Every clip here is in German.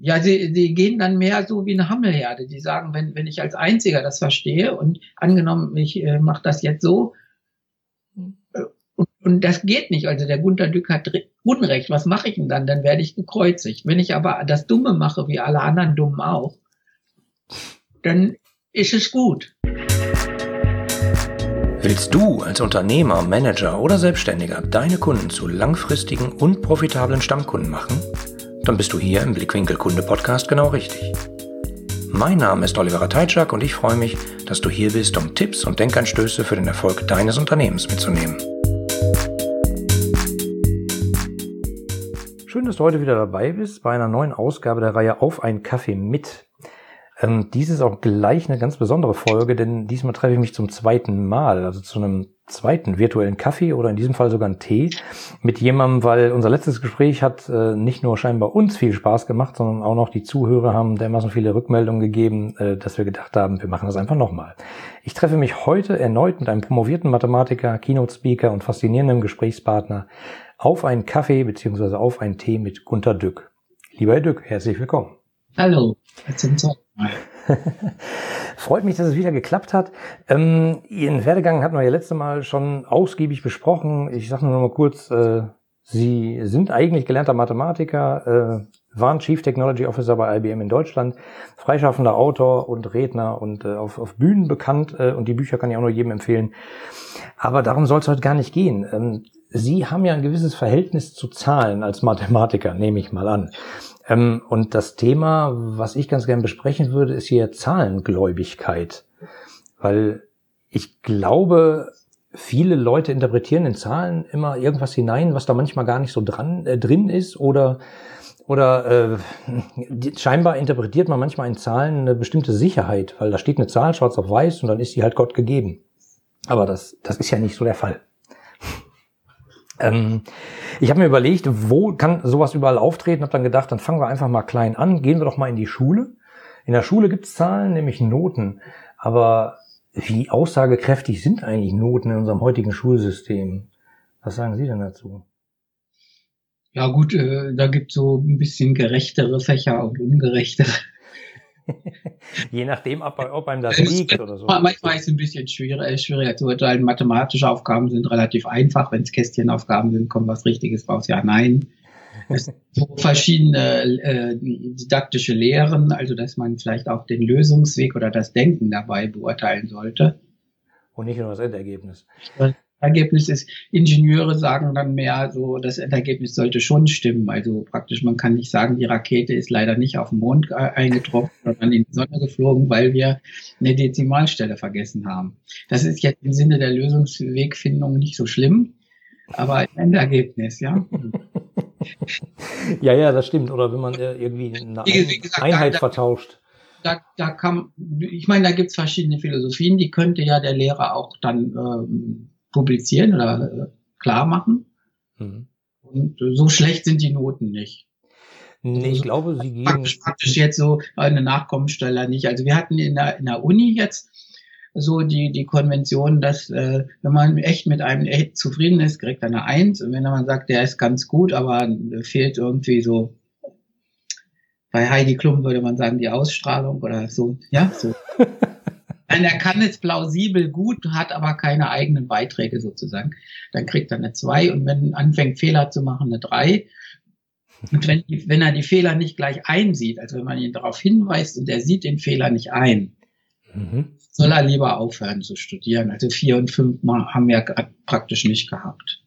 ja, sie, sie gehen dann mehr so wie eine Hammelherde. Die sagen, wenn, wenn ich als Einziger das verstehe und angenommen, ich äh, mache das jetzt so, äh, und, und das geht nicht. Also der Gunter Dück hat Unrecht. Was mache ich denn dann? Dann werde ich gekreuzigt. Wenn ich aber das Dumme mache, wie alle anderen Dummen auch, dann ist es gut. Willst du als Unternehmer, Manager oder Selbstständiger deine Kunden zu langfristigen und profitablen Stammkunden machen? Dann bist du hier im Blickwinkel Kunde Podcast genau richtig. Mein Name ist Oliver Teitschak und ich freue mich, dass du hier bist, um Tipps und Denkanstöße für den Erfolg deines Unternehmens mitzunehmen. Schön, dass du heute wieder dabei bist bei einer neuen Ausgabe der Reihe Auf ein Kaffee mit. Ähm, dies ist auch gleich eine ganz besondere Folge, denn diesmal treffe ich mich zum zweiten Mal, also zu einem zweiten virtuellen Kaffee oder in diesem Fall sogar einen Tee mit jemandem, weil unser letztes Gespräch hat äh, nicht nur scheinbar uns viel Spaß gemacht, sondern auch noch die Zuhörer haben dermaßen viele Rückmeldungen gegeben, äh, dass wir gedacht haben, wir machen das einfach nochmal. Ich treffe mich heute erneut mit einem promovierten Mathematiker, Keynote-Speaker und faszinierendem Gesprächspartner auf einen Kaffee beziehungsweise auf einen Tee mit Gunter Dück. Lieber Herr Dück, herzlich willkommen. Hallo, zweiten Mal. Freut mich, dass es wieder geklappt hat. Ähm, Ihren Werdegang hatten wir ja letzte Mal schon ausgiebig besprochen. Ich sage nur noch mal kurz, äh, Sie sind eigentlich gelernter Mathematiker, äh, waren Chief Technology Officer bei IBM in Deutschland, freischaffender Autor und Redner und äh, auf, auf Bühnen bekannt äh, und die Bücher kann ich auch nur jedem empfehlen. Aber darum soll es heute gar nicht gehen. Ähm, Sie haben ja ein gewisses Verhältnis zu Zahlen als Mathematiker, nehme ich mal an. Ähm, und das Thema, was ich ganz gerne besprechen würde, ist hier Zahlengläubigkeit. Weil ich glaube, viele Leute interpretieren in Zahlen immer irgendwas hinein, was da manchmal gar nicht so dran äh, drin ist oder oder äh, scheinbar interpretiert man manchmal in Zahlen eine bestimmte Sicherheit, weil da steht eine Zahl schwarz auf weiß und dann ist sie halt Gott gegeben. Aber das das ist ja nicht so der Fall. Ähm, ich habe mir überlegt, wo kann sowas überall auftreten, habe dann gedacht, dann fangen wir einfach mal klein an, gehen wir doch mal in die Schule. In der Schule gibt's Zahlen, nämlich Noten. Aber wie aussagekräftig sind eigentlich Noten in unserem heutigen Schulsystem? Was sagen Sie denn dazu? Ja gut, äh, da gibt's so ein bisschen gerechtere Fächer und ungerechtere. Je nachdem, ob, einem das liegt oder so. Manchmal ist es ein bisschen schwieriger, äh, schwieriger zu urteilen. Mathematische Aufgaben sind relativ einfach. Wenn es Kästchenaufgaben sind, kommt was Richtiges raus. Ja, nein. Es so verschiedene äh, didaktische Lehren, also dass man vielleicht auch den Lösungsweg oder das Denken dabei beurteilen sollte. Und nicht nur das Endergebnis. Ergebnis ist, Ingenieure sagen dann mehr so, das Endergebnis sollte schon stimmen. Also praktisch, man kann nicht sagen, die Rakete ist leider nicht auf den Mond eingetroffen, sondern in die Sonne geflogen, weil wir eine Dezimalstelle vergessen haben. Das ist jetzt im Sinne der Lösungswegfindung nicht so schlimm, aber im Endergebnis, ja. ja, ja, das stimmt. Oder wenn man äh, irgendwie eine gesagt, Einheit da, vertauscht. Da, da kann, ich meine, da gibt's verschiedene Philosophien, die könnte ja der Lehrer auch dann ähm, publizieren oder äh, klar machen. Mhm. Und so schlecht sind die Noten nicht. Nee, ich also, glaube, sie gehen. Praktisch, praktisch jetzt so eine Nachkommensstelle nicht. Also wir hatten in der, in der Uni jetzt so die, die Konvention, dass äh, wenn man echt mit einem echt zufrieden ist, kriegt er eine Eins. Und wenn man sagt, der ist ganz gut, aber fehlt irgendwie so, bei Heidi Klum würde man sagen, die Ausstrahlung oder so, ja, so. Nein, er kann es plausibel gut, hat aber keine eigenen Beiträge sozusagen. Dann kriegt er eine 2 und wenn anfängt Fehler zu machen, eine 3. Und wenn, wenn er die Fehler nicht gleich einsieht, also wenn man ihn darauf hinweist und er sieht den Fehler nicht ein, mhm. soll er lieber aufhören zu studieren. Also vier und fünf Mal haben wir praktisch nicht gehabt.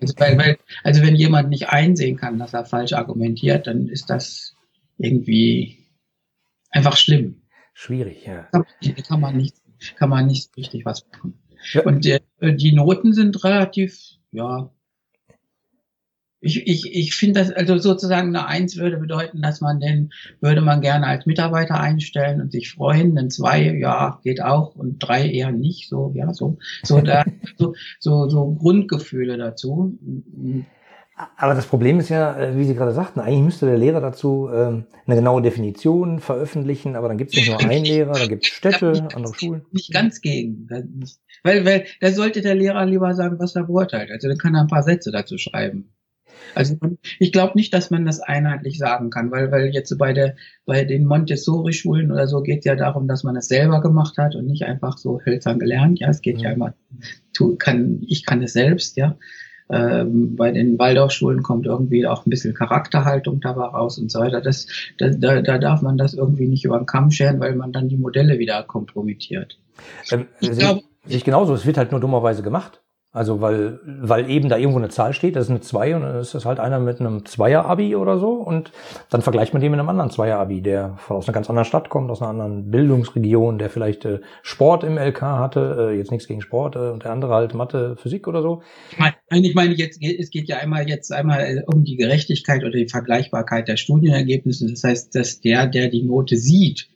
Also, weil, weil, also wenn jemand nicht einsehen kann, dass er falsch argumentiert, dann ist das irgendwie einfach schlimm. Schwierig, ja. Da kann man nicht, kann man nicht richtig was machen. Ja. Und äh, die Noten sind relativ, ja, ich, ich, ich finde das, also sozusagen eine Eins würde bedeuten, dass man den, würde man gerne als Mitarbeiter einstellen und sich freuen. Ein Zwei, ja, geht auch und drei eher nicht, so, ja, so, so, da, so, so, so Grundgefühle dazu. Aber das Problem ist ja, äh, wie Sie gerade sagten, eigentlich müsste der Lehrer dazu ähm, eine genaue Definition veröffentlichen, aber dann gibt es nicht nur einen Lehrer, dann gibt es Städte, andere Schulen. Nicht ganz gegen. Weil, weil da sollte der Lehrer lieber sagen, was er beurteilt. Also dann kann er ein paar Sätze dazu schreiben. Also ich glaube nicht, dass man das einheitlich sagen kann, weil, weil jetzt bei der, bei den Montessori-Schulen oder so geht ja darum, dass man es selber gemacht hat und nicht einfach so hölzern gelernt. Ja, es geht mhm. ja immer, tu, kann, ich kann es selbst, ja. Ähm, bei den Waldorfschulen kommt irgendwie auch ein bisschen Charakterhaltung dabei raus und so weiter. Das, da, da, da darf man das irgendwie nicht über den Kamm scheren, weil man dann die Modelle wieder kompromittiert. Ähm, ich glaube, ich genauso, es wird halt nur dummerweise gemacht. Also weil, weil eben da irgendwo eine Zahl steht, das ist eine 2 und dann ist das halt einer mit einem Zweier-Abi oder so und dann vergleicht man den mit einem anderen Zweier-Abi, der aus einer ganz anderen Stadt kommt, aus einer anderen Bildungsregion, der vielleicht äh, Sport im LK hatte, äh, jetzt nichts gegen Sport äh, und der andere halt Mathe, Physik oder so. Ich meine, ich meine jetzt, es geht ja einmal jetzt einmal äh, um die Gerechtigkeit oder die Vergleichbarkeit der Studienergebnisse. Das heißt, dass der, der die Note sieht,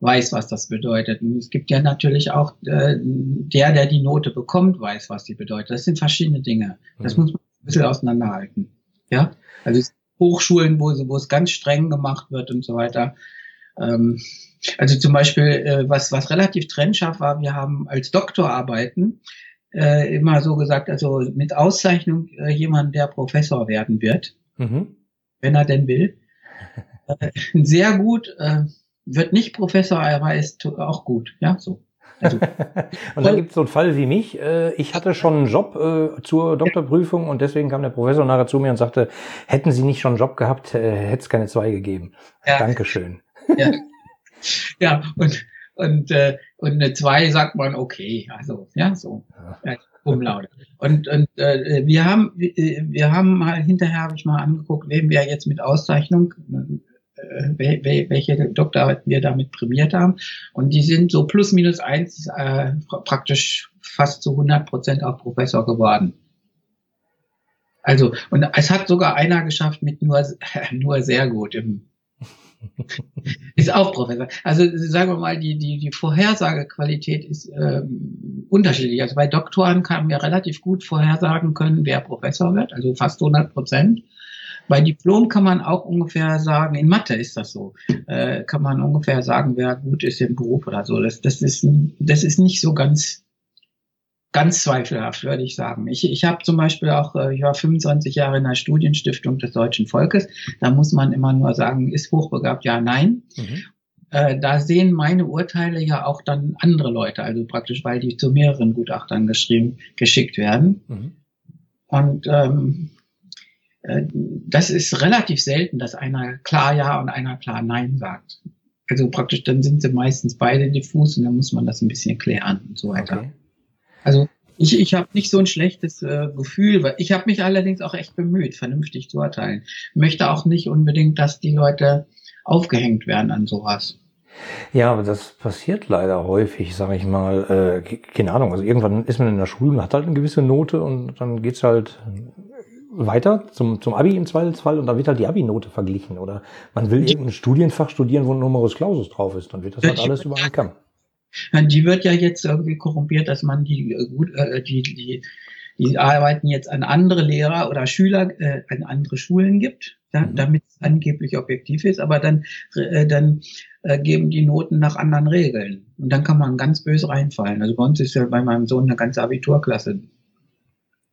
weiß, was das bedeutet. Und es gibt ja natürlich auch äh, der, der die Note bekommt, weiß, was die bedeutet. Das sind verschiedene Dinge. Das mhm. muss man ein bisschen auseinanderhalten. Ja, also Hochschulen, wo, wo es ganz streng gemacht wird und so weiter. Ähm, also zum Beispiel, äh, was, was relativ trennscharf war, wir haben als Doktorarbeiten äh, immer so gesagt, also mit Auszeichnung äh, jemand, der Professor werden wird, mhm. wenn er denn will. Äh, sehr gut, äh, wird nicht Professor, aber ist auch gut. Ja, so. Also, und dann gibt es so einen Fall wie mich. Äh, ich hatte schon einen Job äh, zur Doktorprüfung und deswegen kam der Professor nachher zu mir und sagte, hätten Sie nicht schon einen Job gehabt, äh, hätte es keine zwei gegeben. Ja. Dankeschön. Ja, ja und, und, äh, und eine zwei sagt man, okay, also, ja, so. Ja. Umlaute. Und, und äh, wir haben wir haben mal hinterher habe ich mal angeguckt, wem wir jetzt mit Auszeichnung welche Doktorarbeiten wir damit prämiert haben. Und die sind so plus minus eins äh, praktisch fast zu 100 Prozent auch Professor geworden. Also, und es hat sogar einer geschafft mit nur, nur sehr gut im, ist auch Professor. Also sagen wir mal, die, die, die Vorhersagequalität ist ähm, unterschiedlich. Also bei Doktoren kann wir relativ gut vorhersagen können, wer Professor wird, also fast 100 Prozent. Bei Diplom kann man auch ungefähr sagen, in Mathe ist das so, äh, kann man ungefähr sagen, wer gut ist im Beruf oder so. Das, das, ist, das ist nicht so ganz, ganz zweifelhaft, würde ich sagen. Ich, ich habe zum Beispiel auch, äh, ich war 25 Jahre in der Studienstiftung des deutschen Volkes. Da muss man immer nur sagen, ist hochbegabt, ja, nein. Mhm. Äh, da sehen meine Urteile ja auch dann andere Leute, also praktisch, weil die zu mehreren Gutachtern geschrieben, geschickt werden. Mhm. Und ähm, äh, das ist relativ selten, dass einer klar Ja und einer klar Nein sagt. Also praktisch, dann sind sie meistens beide diffus und dann muss man das ein bisschen klären und so weiter. Okay. Also ich, ich habe nicht so ein schlechtes äh, Gefühl, weil ich habe mich allerdings auch echt bemüht, vernünftig zu urteilen. Möchte auch nicht unbedingt, dass die Leute aufgehängt werden an sowas. Ja, aber das passiert leider häufig, sage ich mal. Äh, keine Ahnung, also irgendwann ist man in der Schule und hat halt eine gewisse Note und dann geht's halt weiter zum, zum Abi im Zweifelsfall und da wird halt die Abi-Note verglichen oder man will irgendein Studienfach studieren, wo ein Numerus Clausus drauf ist, dann wird das halt alles über einen Kamm. Die wird ja jetzt irgendwie korrumpiert, dass man die äh, gut, äh, die, die, die arbeiten jetzt an andere Lehrer oder Schüler, äh, an andere Schulen gibt, ja, mhm. damit es angeblich objektiv ist, aber dann, äh, dann äh, geben die Noten nach anderen Regeln. Und dann kann man ganz böse reinfallen. Also bei uns ist ja bei meinem Sohn eine ganze Abiturklasse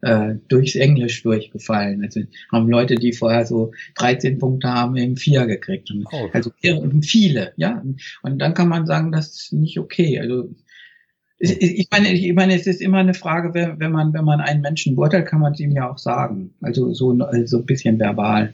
äh, durchs Englisch durchgefallen. Also haben Leute, die vorher so 13 Punkte haben, eben vier gekriegt. Und, oh. Also viele, ja. Und dann kann man sagen, das ist nicht okay. Also ich meine, ich meine, es ist immer eine Frage, wenn man, wenn man einen Menschen beurteilt, kann man es ihm ja auch sagen. Also so, so ein bisschen verbal.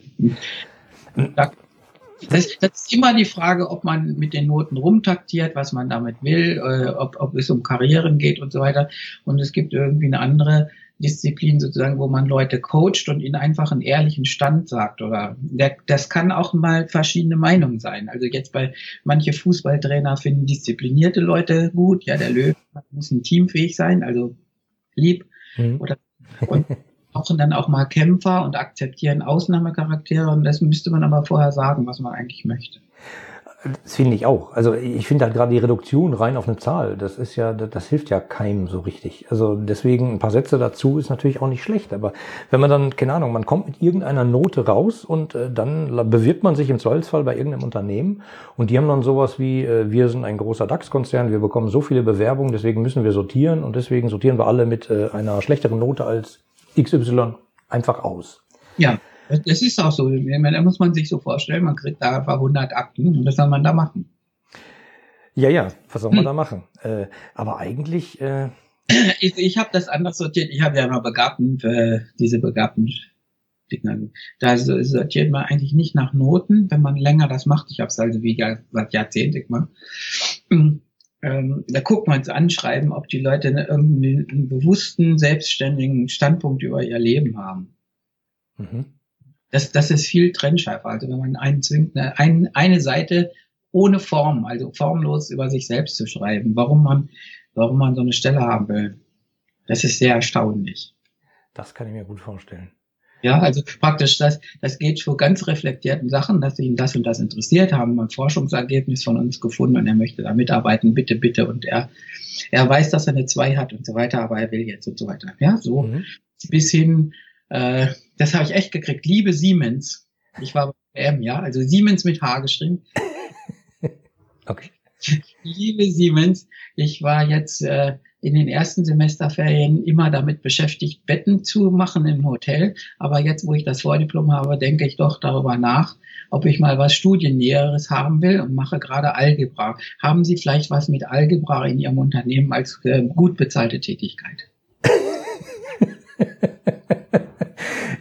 Das, das, ist immer die Frage, ob man mit den Noten rumtaktiert, was man damit will, äh, ob, ob es um Karrieren geht und so weiter. Und es gibt irgendwie eine andere Disziplin sozusagen, wo man Leute coacht und ihnen einfach einen ehrlichen Stand sagt. Oder der, das kann auch mal verschiedene Meinungen sein. Also jetzt bei manche Fußballtrainer finden disziplinierte Leute gut. Ja, der Löwe muss ein teamfähig sein, also lieb. Mhm. Oder und brauchen dann auch mal Kämpfer und akzeptieren Ausnahmecharaktere. Und das müsste man aber vorher sagen, was man eigentlich möchte. Das finde ich auch. Also ich finde halt gerade die Reduktion rein auf eine Zahl, das ist ja, das hilft ja keinem so richtig. Also deswegen ein paar Sätze dazu ist natürlich auch nicht schlecht. Aber wenn man dann, keine Ahnung, man kommt mit irgendeiner Note raus und äh, dann bewirbt man sich im Zweifelsfall bei irgendeinem Unternehmen und die haben dann sowas wie, äh, wir sind ein großer DAX-Konzern, wir bekommen so viele Bewerbungen, deswegen müssen wir sortieren und deswegen sortieren wir alle mit äh, einer schlechteren Note als XY einfach aus. Ja, das ist auch so. Da muss man sich so vorstellen, man kriegt da einfach 100 Akten und was soll man da machen? Ja, ja, was soll man hm. da machen? Äh, aber eigentlich... Äh ich, ich habe das anders sortiert. Ich habe ja immer Begabten, äh, diese Begabten. Da sortiert man eigentlich nicht nach Noten, wenn man länger das macht. Ich habe es also wie seit Jahrzehnten gemacht. Hm, ähm, da guckt man ins Anschreiben, ob die Leute irgendwie einen bewussten, selbstständigen Standpunkt über ihr Leben haben. Mhm. Das, das ist viel trennschärfer. Also wenn man einen zwingt, eine, ein, eine Seite ohne Form, also formlos über sich selbst zu schreiben, warum man, warum man so eine Stelle haben will. Das ist sehr erstaunlich. Das kann ich mir gut vorstellen. Ja, also praktisch, das, das geht für ganz reflektierten Sachen, dass ihn das und das interessiert, haben ein Forschungsergebnis von uns gefunden und er möchte da mitarbeiten, bitte, bitte. Und er, er weiß, dass er eine 2 hat und so weiter, aber er will jetzt und so weiter. Ja, so mhm. bis hin, äh, das habe ich echt gekriegt. Liebe Siemens, ich war bei M, ja, also Siemens mit H geschrieben. okay. Liebe Siemens, ich war jetzt äh, in den ersten Semesterferien immer damit beschäftigt, Betten zu machen im Hotel. Aber jetzt, wo ich das Vordiplom habe, denke ich doch darüber nach, ob ich mal was Studiennäheres haben will und mache gerade Algebra. Haben Sie vielleicht was mit Algebra in Ihrem Unternehmen als äh, gut bezahlte Tätigkeit?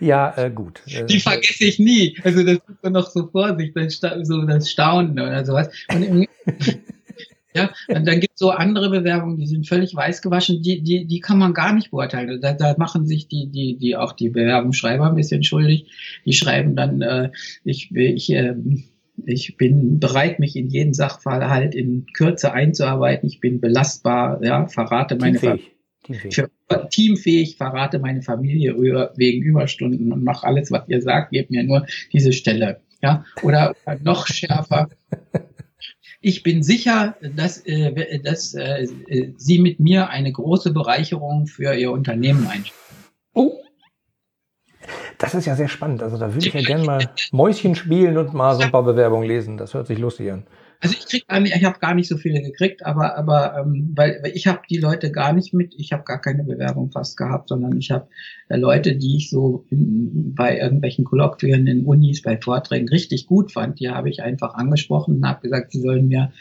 ja, äh, gut. Die vergesse ich nie. Also das ist so noch so vor sich, das, so das Staunen oder sowas. Und ja, und dann gibt es so andere Bewerbungen, die sind völlig weiß gewaschen, die, die, die kann man gar nicht beurteilen. Da, da machen sich die, die, die auch die Bewerbungsschreiber ein bisschen schuldig. Die schreiben dann, äh, ich, ich, äh, ich bin bereit, mich in jeden Sachverhalt in Kürze einzuarbeiten. Ich bin belastbar, ja, verrate meine Teamfähig. Teamfähig. Für, teamfähig, verrate meine Familie wegen Überstunden und mache alles, was ihr sagt, gebt mir nur diese Stelle. Ja, oder noch schärfer. Ich bin sicher, dass, äh, dass äh, Sie mit mir eine große Bereicherung für Ihr Unternehmen einstellen. Oh. Das ist ja sehr spannend. Also da würde ich ja gerne mal Mäuschen spielen und mal so ein paar Bewerbungen lesen. Das hört sich lustig an. Also ich krieg gar nicht, ich habe gar nicht so viele gekriegt, aber aber ähm, weil, weil ich habe die Leute gar nicht mit, ich habe gar keine Bewerbung fast gehabt, sondern ich habe äh, Leute, die ich so in, bei irgendwelchen Kolloquien in Unis, bei Vorträgen richtig gut fand, die habe ich einfach angesprochen und habe gesagt, sie sollen mir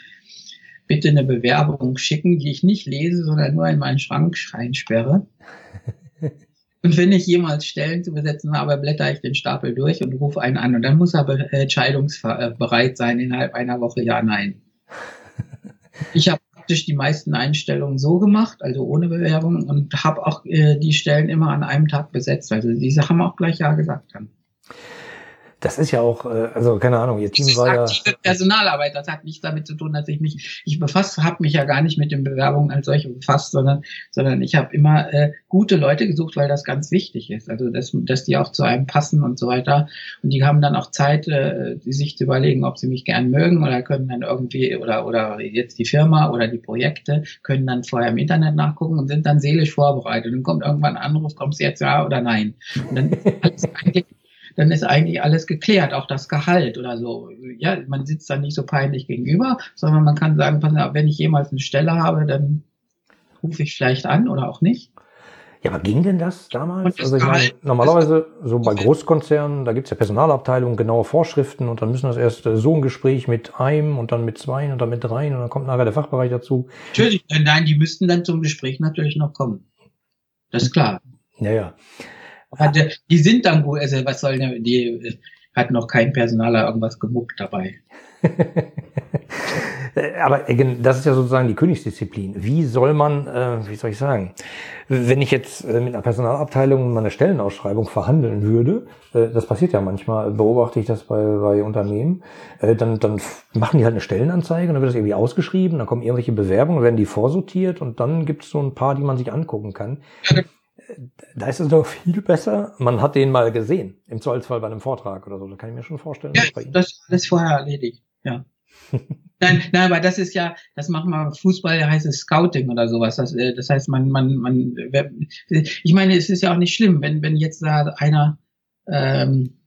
bitte eine Bewerbung schicken, die ich nicht lese, sondern nur in meinen Schrank einsperre. Und wenn ich jemals Stellen zu besetzen habe, blätter ich den Stapel durch und rufe einen an. Und dann muss er entscheidungsbereit sein innerhalb einer Woche, ja, nein. Ich habe praktisch die meisten Einstellungen so gemacht, also ohne Bewerbung, und habe auch äh, die Stellen immer an einem Tag besetzt. Also diese haben auch gleich Ja gesagt dann. Das ist ja auch, äh, also keine Ahnung, ihr Team war ja. Personalarbeit, das hat nichts damit zu tun, dass ich mich, ich befasst, habe mich ja gar nicht mit den Bewerbungen als solche befasst, sondern, sondern ich habe immer äh, gute Leute gesucht, weil das ganz wichtig ist. Also dass, dass die auch zu einem passen und so weiter. Und die haben dann auch Zeit, äh, sich zu überlegen, ob sie mich gern mögen oder können dann irgendwie oder oder jetzt die Firma oder die Projekte können dann vorher im Internet nachgucken und sind dann seelisch vorbereitet. Und dann kommt irgendwann ein Anruf, kommst du jetzt ja oder nein? Und dann ist eigentlich dann ist eigentlich alles geklärt, auch das Gehalt oder so. Ja, man sitzt da nicht so peinlich gegenüber, sondern man kann sagen, wenn ich jemals eine Stelle habe, dann rufe ich vielleicht an oder auch nicht. Ja, aber ging denn das damals? Das also ich meine, normalerweise so bei Großkonzernen, da gibt's ja Personalabteilungen, genaue Vorschriften und dann müssen das erst äh, so ein Gespräch mit einem und dann mit zwei und dann mit dreien und dann kommt nachher der Fachbereich dazu. Natürlich, nein, die müssten dann zum Gespräch natürlich noch kommen. Das ist klar. Ja, ja. Aber die, die sind dann gut, also was soll denn, die hat noch kein Personaler irgendwas gemuckt dabei. Aber das ist ja sozusagen die Königsdisziplin. Wie soll man, äh, wie soll ich sagen, wenn ich jetzt äh, mit einer Personalabteilung meine Stellenausschreibung verhandeln würde, äh, das passiert ja manchmal, beobachte ich das bei, bei Unternehmen, äh, dann, dann machen die halt eine Stellenanzeige und dann wird das irgendwie ausgeschrieben, dann kommen irgendwelche Bewerbungen, werden die vorsortiert und dann gibt es so ein paar, die man sich angucken kann. Da ist es doch viel besser. Man hat den mal gesehen, im Zweifelsfall bei einem Vortrag oder so. Da kann ich mir schon vorstellen. Ja, das ist alles vorher erledigt. Ja. nein, nein, aber das ist ja, das machen wir Fußball, heißt es Scouting oder sowas. Das, äh, das heißt, man, man, man, ich meine, es ist ja auch nicht schlimm, wenn, wenn jetzt da einer, ähm,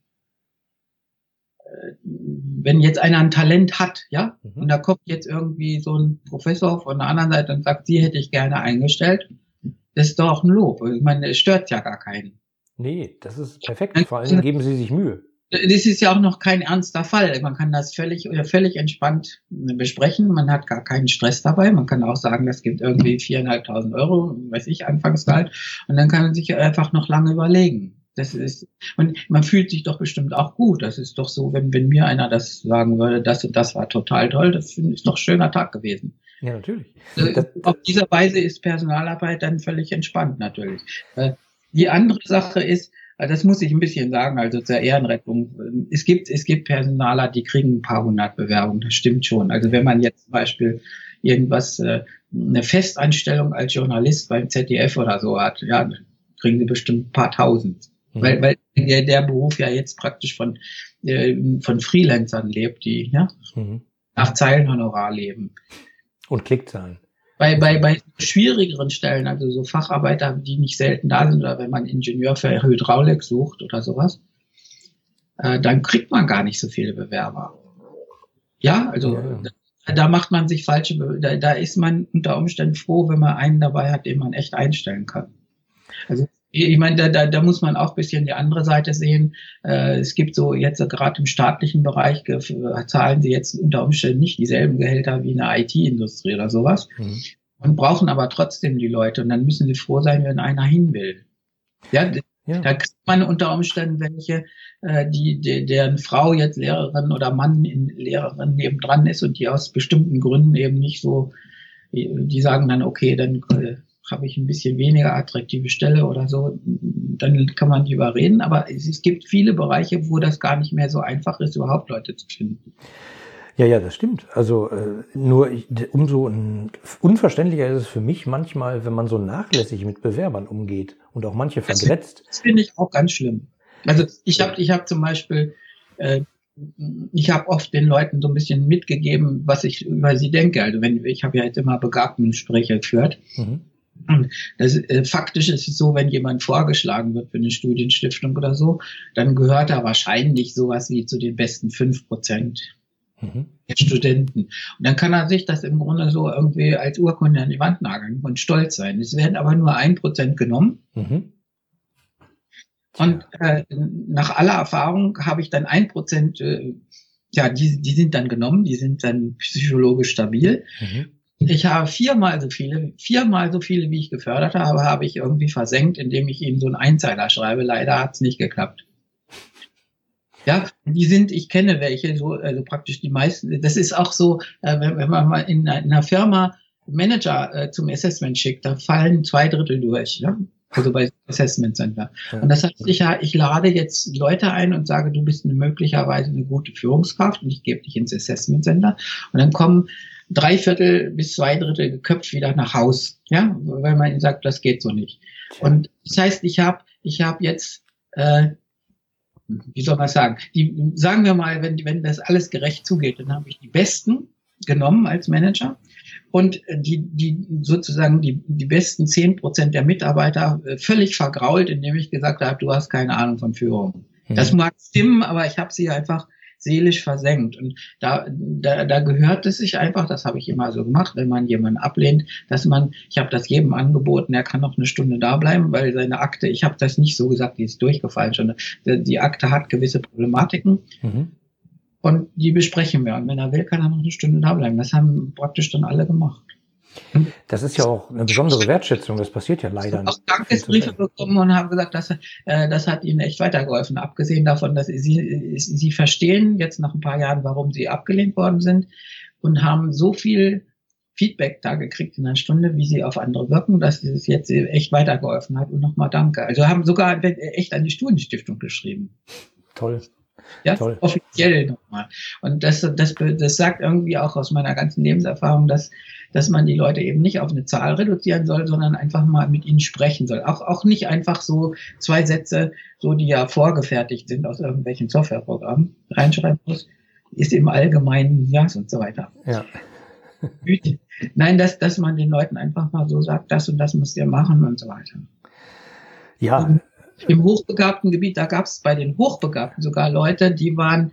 äh, wenn jetzt einer ein Talent hat, ja, mhm. und da kommt jetzt irgendwie so ein Professor von der anderen Seite und sagt, sie hätte ich gerne eingestellt, das ist doch auch ein Lob. Ich meine, es stört ja gar keinen. Nee, das ist perfekt. Vor allem geben Sie sich Mühe. Das ist ja auch noch kein ernster Fall. Man kann das völlig oder völlig entspannt besprechen. Man hat gar keinen Stress dabei. Man kann auch sagen, das gibt irgendwie viereinhalbtausend Euro, weiß ich, Anfangsgehalt. Und dann kann man sich einfach noch lange überlegen. Das ist, und man fühlt sich doch bestimmt auch gut. Das ist doch so, wenn, wenn mir einer das sagen würde, das und das war total toll, das ist doch ein schöner Tag gewesen. Ja, natürlich. Also, das, auf dieser Weise ist Personalarbeit dann völlig entspannt, natürlich. Äh, die andere Sache ist, äh, das muss ich ein bisschen sagen, also zur Ehrenrettung. Es gibt, es gibt Personaler, die kriegen ein paar hundert Bewerbungen, das stimmt schon. Also wenn man jetzt zum Beispiel irgendwas, äh, eine Festanstellung als Journalist beim ZDF oder so hat, ja, kriegen sie bestimmt ein paar tausend. Mhm. Weil, weil der, der Beruf ja jetzt praktisch von, äh, von Freelancern lebt, die ja, mhm. nach Zeilenhonorar leben. Und Klickzahlen. Bei, bei, bei schwierigeren Stellen, also so Facharbeiter, die nicht selten da sind, oder wenn man Ingenieur für Hydraulik sucht oder sowas, äh, dann kriegt man gar nicht so viele Bewerber. Ja, also ja. Da, da, macht man sich falsche, da, da ist man unter Umständen froh, wenn man einen dabei hat, den man echt einstellen kann. Also ich meine, da, da, da muss man auch bisschen die andere Seite sehen. Äh, es gibt so jetzt gerade im staatlichen Bereich zahlen sie jetzt unter Umständen nicht dieselben Gehälter wie in der IT-Industrie oder sowas mhm. und brauchen aber trotzdem die Leute und dann müssen sie froh sein, wenn einer hin will. Ja, ja. Da kriegt man unter Umständen welche, äh, die, die, deren Frau jetzt Lehrerin oder Mann in Lehrerin nebendran ist und die aus bestimmten Gründen eben nicht so, die sagen dann, okay, dann äh, habe ich ein bisschen weniger attraktive Stelle oder so, dann kann man die überreden. Aber es, es gibt viele Bereiche, wo das gar nicht mehr so einfach ist, überhaupt Leute zu finden. Ja, ja, das stimmt. Also äh, nur ich, umso unverständlicher ist es für mich manchmal, wenn man so nachlässig mit Bewerbern umgeht und auch manche vergrätzt. Das finde ich auch ganz schlimm. Also ich habe ich hab zum Beispiel, äh, ich habe oft den Leuten so ein bisschen mitgegeben, was ich über sie denke. Also wenn ich habe ja jetzt immer Begabtengespräche geführt. Mhm. Das, äh, faktisch ist es so, wenn jemand vorgeschlagen wird für eine Studienstiftung oder so, dann gehört er wahrscheinlich sowas wie zu den besten fünf Prozent mhm. der Studenten. Und dann kann er sich das im Grunde so irgendwie als Urkunde an die Wand nageln und stolz sein. Es werden aber nur ein Prozent genommen. Mhm. Und äh, nach aller Erfahrung habe ich dann ein Prozent, äh, ja, die, die sind dann genommen, die sind dann psychologisch stabil. Mhm. Ich habe viermal so viele, viermal so viele, wie ich gefördert habe, habe ich irgendwie versenkt, indem ich ihnen so einen Einzeiler schreibe. Leider hat es nicht geklappt. Ja, die sind, ich kenne welche, so also praktisch die meisten. Das ist auch so, äh, wenn, wenn man mal in, einer Firma Manager äh, zum Assessment schickt, da fallen zwei Drittel durch. Ja? Also bei Assessment Center. Und das heißt, ich, ich lade jetzt Leute ein und sage, du bist eine, möglicherweise eine gute Führungskraft und ich gebe dich ins Assessment Center. Und dann kommen drei Viertel bis zwei Drittel geköpft wieder nach Haus, ja, weil man ihnen sagt, das geht so nicht. Und das heißt, ich habe ich hab jetzt, äh, wie soll man sagen, die, sagen wir mal, wenn, wenn das alles gerecht zugeht, dann habe ich die Besten genommen als Manager und die, die sozusagen die, die besten zehn Prozent der Mitarbeiter äh, völlig vergrault, indem ich gesagt habe, du hast keine Ahnung von Führung. Mhm. Das mag stimmen, aber ich habe sie einfach seelisch versenkt. Und da, da, da gehört es sich einfach, das habe ich immer so gemacht, wenn man jemanden ablehnt, dass man, ich habe das jedem angeboten, er kann noch eine Stunde da bleiben, weil seine Akte, ich habe das nicht so gesagt, die ist durchgefallen schon. Die Akte hat gewisse Problematiken. Mhm. Und die besprechen wir. Und wenn er will, kann er noch eine Stunde da bleiben. Das haben praktisch dann alle gemacht. Das ist ja auch eine besondere Wertschätzung. Das passiert ja leider nicht. Auch Dankesbriefe bekommen und haben gesagt, dass, äh, das hat ihnen echt weitergeholfen. Abgesehen davon, dass sie, sie verstehen jetzt nach ein paar Jahren, warum sie abgelehnt worden sind und haben so viel Feedback da gekriegt in einer Stunde, wie sie auf andere wirken, dass es jetzt echt weitergeholfen hat. Und nochmal danke. Also haben sogar echt an die Studienstiftung geschrieben. Toll. Ja, Toll. offiziell nochmal. Und das, das, das sagt irgendwie auch aus meiner ganzen Lebenserfahrung, dass dass man die Leute eben nicht auf eine Zahl reduzieren soll, sondern einfach mal mit ihnen sprechen soll. Auch, auch nicht einfach so zwei Sätze, so die ja vorgefertigt sind aus irgendwelchen Softwareprogrammen, reinschreiben muss, ist im Allgemeinen ja und so weiter. Ja. Nein, dass, dass man den Leuten einfach mal so sagt, das und das müsst ihr machen und so weiter. Ja. Und Im hochbegabten Gebiet, da gab es bei den Hochbegabten sogar Leute, die waren,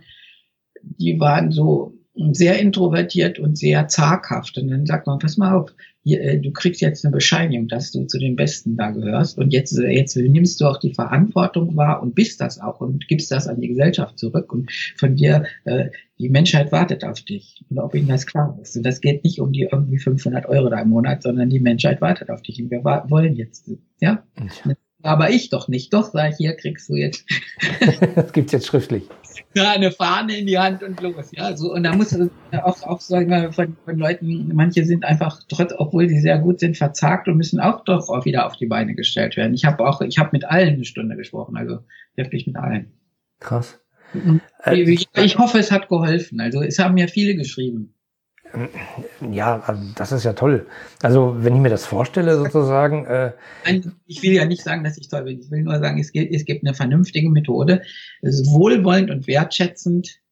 die waren so sehr introvertiert und sehr zaghaft. Und dann sagt man, pass mal auf, hier, äh, du kriegst jetzt eine Bescheinigung, dass du zu den Besten da gehörst. Und jetzt, äh, jetzt nimmst du auch die Verantwortung wahr und bist das auch und gibst das an die Gesellschaft zurück. Und von dir, äh, die Menschheit wartet auf dich. Und ob ihnen das klar ist. Und das geht nicht um die irgendwie 500 Euro da im Monat, sondern die Menschheit wartet auf dich. Und wir wollen jetzt, ja. ja. Aber ich doch nicht. Doch, sag ich, hier kriegst du jetzt. das gibt's jetzt schriftlich eine Fahne in die Hand und los. Ja, so, und da muss auch, auch sagen wir, von, von Leuten, manche sind einfach, trotz, obwohl sie sehr gut sind, verzagt und müssen auch doch auch wieder auf die Beine gestellt werden. Ich habe auch, ich habe mit allen eine Stunde gesprochen, also wirklich mit allen. Krass. Äh, ich, ich hoffe, es hat geholfen. Also es haben ja viele geschrieben. Ja, also das ist ja toll. Also wenn ich mir das vorstelle sozusagen. Äh ich will ja nicht sagen, dass ich toll bin. Ich will nur sagen, es gibt, es gibt eine vernünftige Methode, es ist wohlwollend und wertschätzend,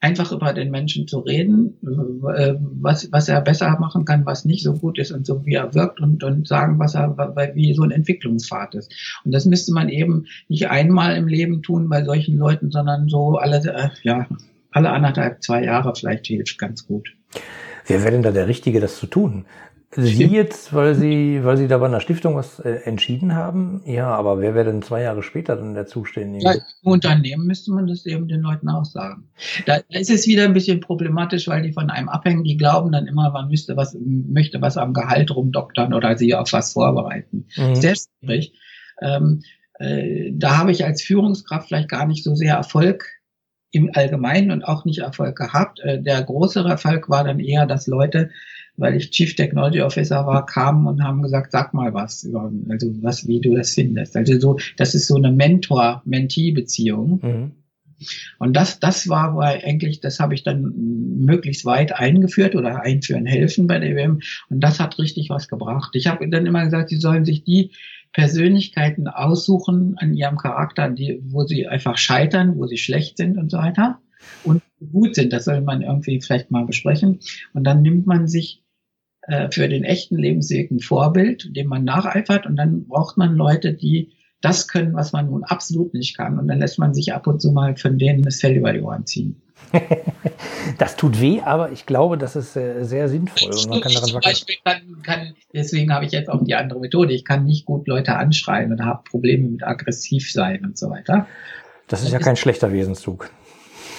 einfach über den Menschen zu reden, äh, was, was er besser machen kann, was nicht so gut ist und so wie er wirkt und, und sagen, was er, wie so ein Entwicklungspfad ist. Und das müsste man eben nicht einmal im Leben tun bei solchen Leuten, sondern so alle, äh, ja, alle anderthalb, zwei Jahre vielleicht hilft ganz gut. Wer wäre denn da der Richtige, das zu tun? Sie jetzt, weil Sie, weil Sie da bei einer Stiftung was äh, entschieden haben? Ja, aber wer wäre denn zwei Jahre später dann der Zuständige? Ja, Im Unternehmen müsste man das eben den Leuten auch sagen. Da ist es wieder ein bisschen problematisch, weil die von einem abhängen, die glauben dann immer, man müsste was, möchte was am Gehalt rumdoktern oder sie auf was vorbereiten. Mhm. Sehr schwierig. Ähm, äh, da habe ich als Führungskraft vielleicht gar nicht so sehr Erfolg im Allgemeinen und auch nicht Erfolg gehabt. Äh, der größere Erfolg war dann eher, dass Leute, weil ich Chief Technology Officer war, kamen und haben gesagt, sag mal was also was, wie du das findest. Also so, das ist so eine Mentor-Mentee-Beziehung. Mhm. Und das, das war, war eigentlich, das habe ich dann möglichst weit eingeführt oder einführen helfen bei der WM. Und das hat richtig was gebracht. Ich habe dann immer gesagt, sie sollen sich die Persönlichkeiten aussuchen an ihrem Charakter, die, wo sie einfach scheitern, wo sie schlecht sind und so weiter und gut sind. Das soll man irgendwie vielleicht mal besprechen. Und dann nimmt man sich äh, für den echten Lebensweg ein Vorbild, dem man nacheifert und dann braucht man Leute, die das können, was man nun absolut nicht kann. Und dann lässt man sich ab und zu mal von denen das Fell über die Ohren ziehen. das tut weh, aber ich glaube, das ist äh, sehr sinnvoll. Und man kann daran zum Beispiel kann, kann, deswegen habe ich jetzt auch die andere Methode. Ich kann nicht gut Leute anschreien und habe Probleme mit aggressiv sein und so weiter. Das ist ja kein schlechter Wesenszug.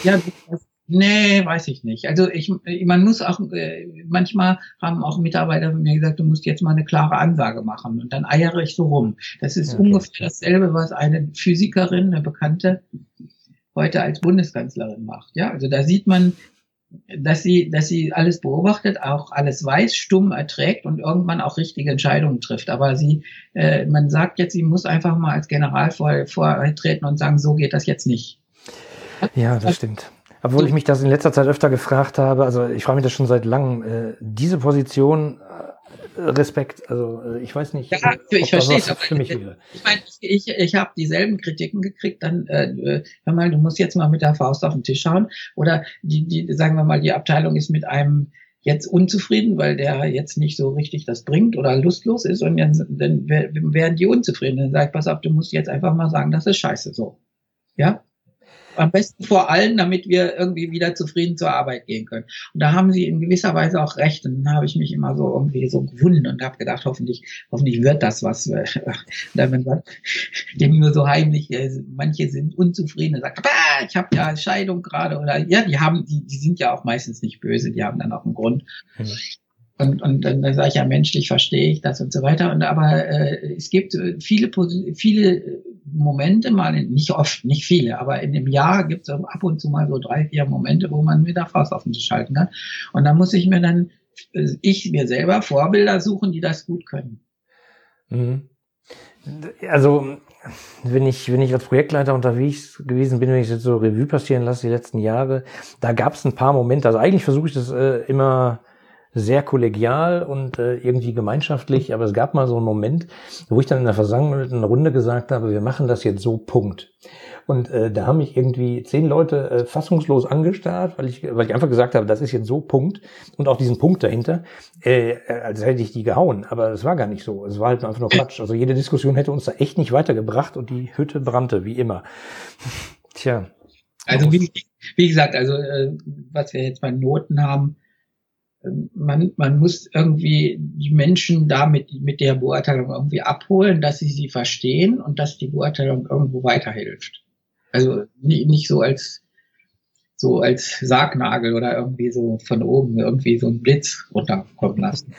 Ja, das, nee, weiß ich nicht. Also ich, man muss auch, äh, manchmal haben auch Mitarbeiter von mir gesagt, du musst jetzt mal eine klare Ansage machen und dann eiere ich so rum. Das ist okay. ungefähr dasselbe, was eine Physikerin, eine Bekannte, heute als Bundeskanzlerin macht. Ja, also da sieht man, dass sie, dass sie alles beobachtet, auch alles weiß, stumm erträgt und irgendwann auch richtige Entscheidungen trifft. Aber sie, äh, man sagt jetzt, sie muss einfach mal als General vor, vortreten und sagen, so geht das jetzt nicht. Ja, das stimmt. Obwohl ich mich das in letzter Zeit öfter gefragt habe, also ich frage mich das schon seit langem, äh, diese Position Respekt. Also äh, ich weiß nicht, ja, ich verstehe es. Für mich wäre. Ich meine, ich, ich habe dieselben Kritiken gekriegt. Dann äh, hör mal, du musst jetzt mal mit der Faust auf den Tisch schauen. Oder die, die, sagen wir mal, die Abteilung ist mit einem jetzt unzufrieden, weil der jetzt nicht so richtig das bringt oder lustlos ist und dann, dann werden die unzufrieden. Dann sag ich, pass auf, du musst jetzt einfach mal sagen, das ist scheiße so. Ja? Am besten vor allen, damit wir irgendwie wieder zufrieden zur Arbeit gehen können. Und da haben sie in gewisser Weise auch recht. Und dann habe ich mich immer so irgendwie so gewunden und habe gedacht, hoffentlich, hoffentlich wird das was. Dann sagt, dem nur so heimlich, äh, manche sind unzufrieden und sagen, ah, ich habe ja Scheidung gerade oder ja, die haben, die, die sind ja auch meistens nicht böse, die haben dann auch einen Grund. Mhm. Und, und dann sage ich ja, menschlich verstehe ich das und so weiter. Und aber äh, es gibt äh, viele, viele Momente, mal nicht oft, nicht viele, aber in dem Jahr gibt es ab und zu mal so drei, vier Momente, wo man mit der Faust auf den Tisch halten kann. Und da muss ich mir dann, äh, ich mir selber Vorbilder suchen, die das gut können. Mhm. Also, wenn ich, wenn ich als Projektleiter unterwegs gewesen bin, wenn ich jetzt so Revue passieren lasse, die letzten Jahre, da gab es ein paar Momente. Also eigentlich versuche ich das äh, immer sehr kollegial und äh, irgendwie gemeinschaftlich, aber es gab mal so einen Moment, wo ich dann in der versammelten Runde gesagt habe, wir machen das jetzt so, Punkt. Und äh, da haben mich irgendwie zehn Leute äh, fassungslos angestarrt, weil ich, weil ich einfach gesagt habe, das ist jetzt so, Punkt. Und auch diesen Punkt dahinter, äh, als hätte ich die gehauen. Aber es war gar nicht so. Es war halt einfach nur Quatsch. Also jede Diskussion hätte uns da echt nicht weitergebracht und die Hütte brannte, wie immer. Tja. Also wie, wie gesagt, also äh, was wir jetzt bei Noten haben, man, man muss irgendwie die Menschen da mit, mit der Beurteilung irgendwie abholen, dass sie sie verstehen und dass die Beurteilung irgendwo weiterhilft. Also nicht, nicht so als so als Sargnagel oder irgendwie so von oben irgendwie so ein Blitz runterkommen lassen.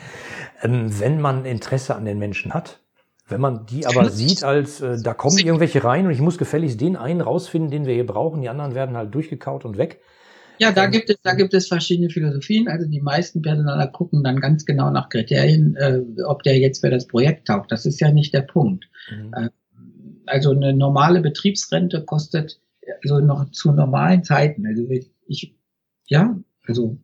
Ähm, wenn man Interesse an den Menschen hat, wenn man die aber sieht als, äh, da kommen irgendwelche rein und ich muss gefälligst den einen rausfinden, den wir hier brauchen, die anderen werden halt durchgekaut und weg. Ja, da gibt es, da gibt es verschiedene Philosophien. Also die meisten Personaler gucken dann ganz genau nach Kriterien, äh, ob der jetzt für das Projekt taugt. Das ist ja nicht der Punkt. Mhm. Äh, also eine normale Betriebsrente kostet also noch zu normalen Zeiten. Also ich, ja, also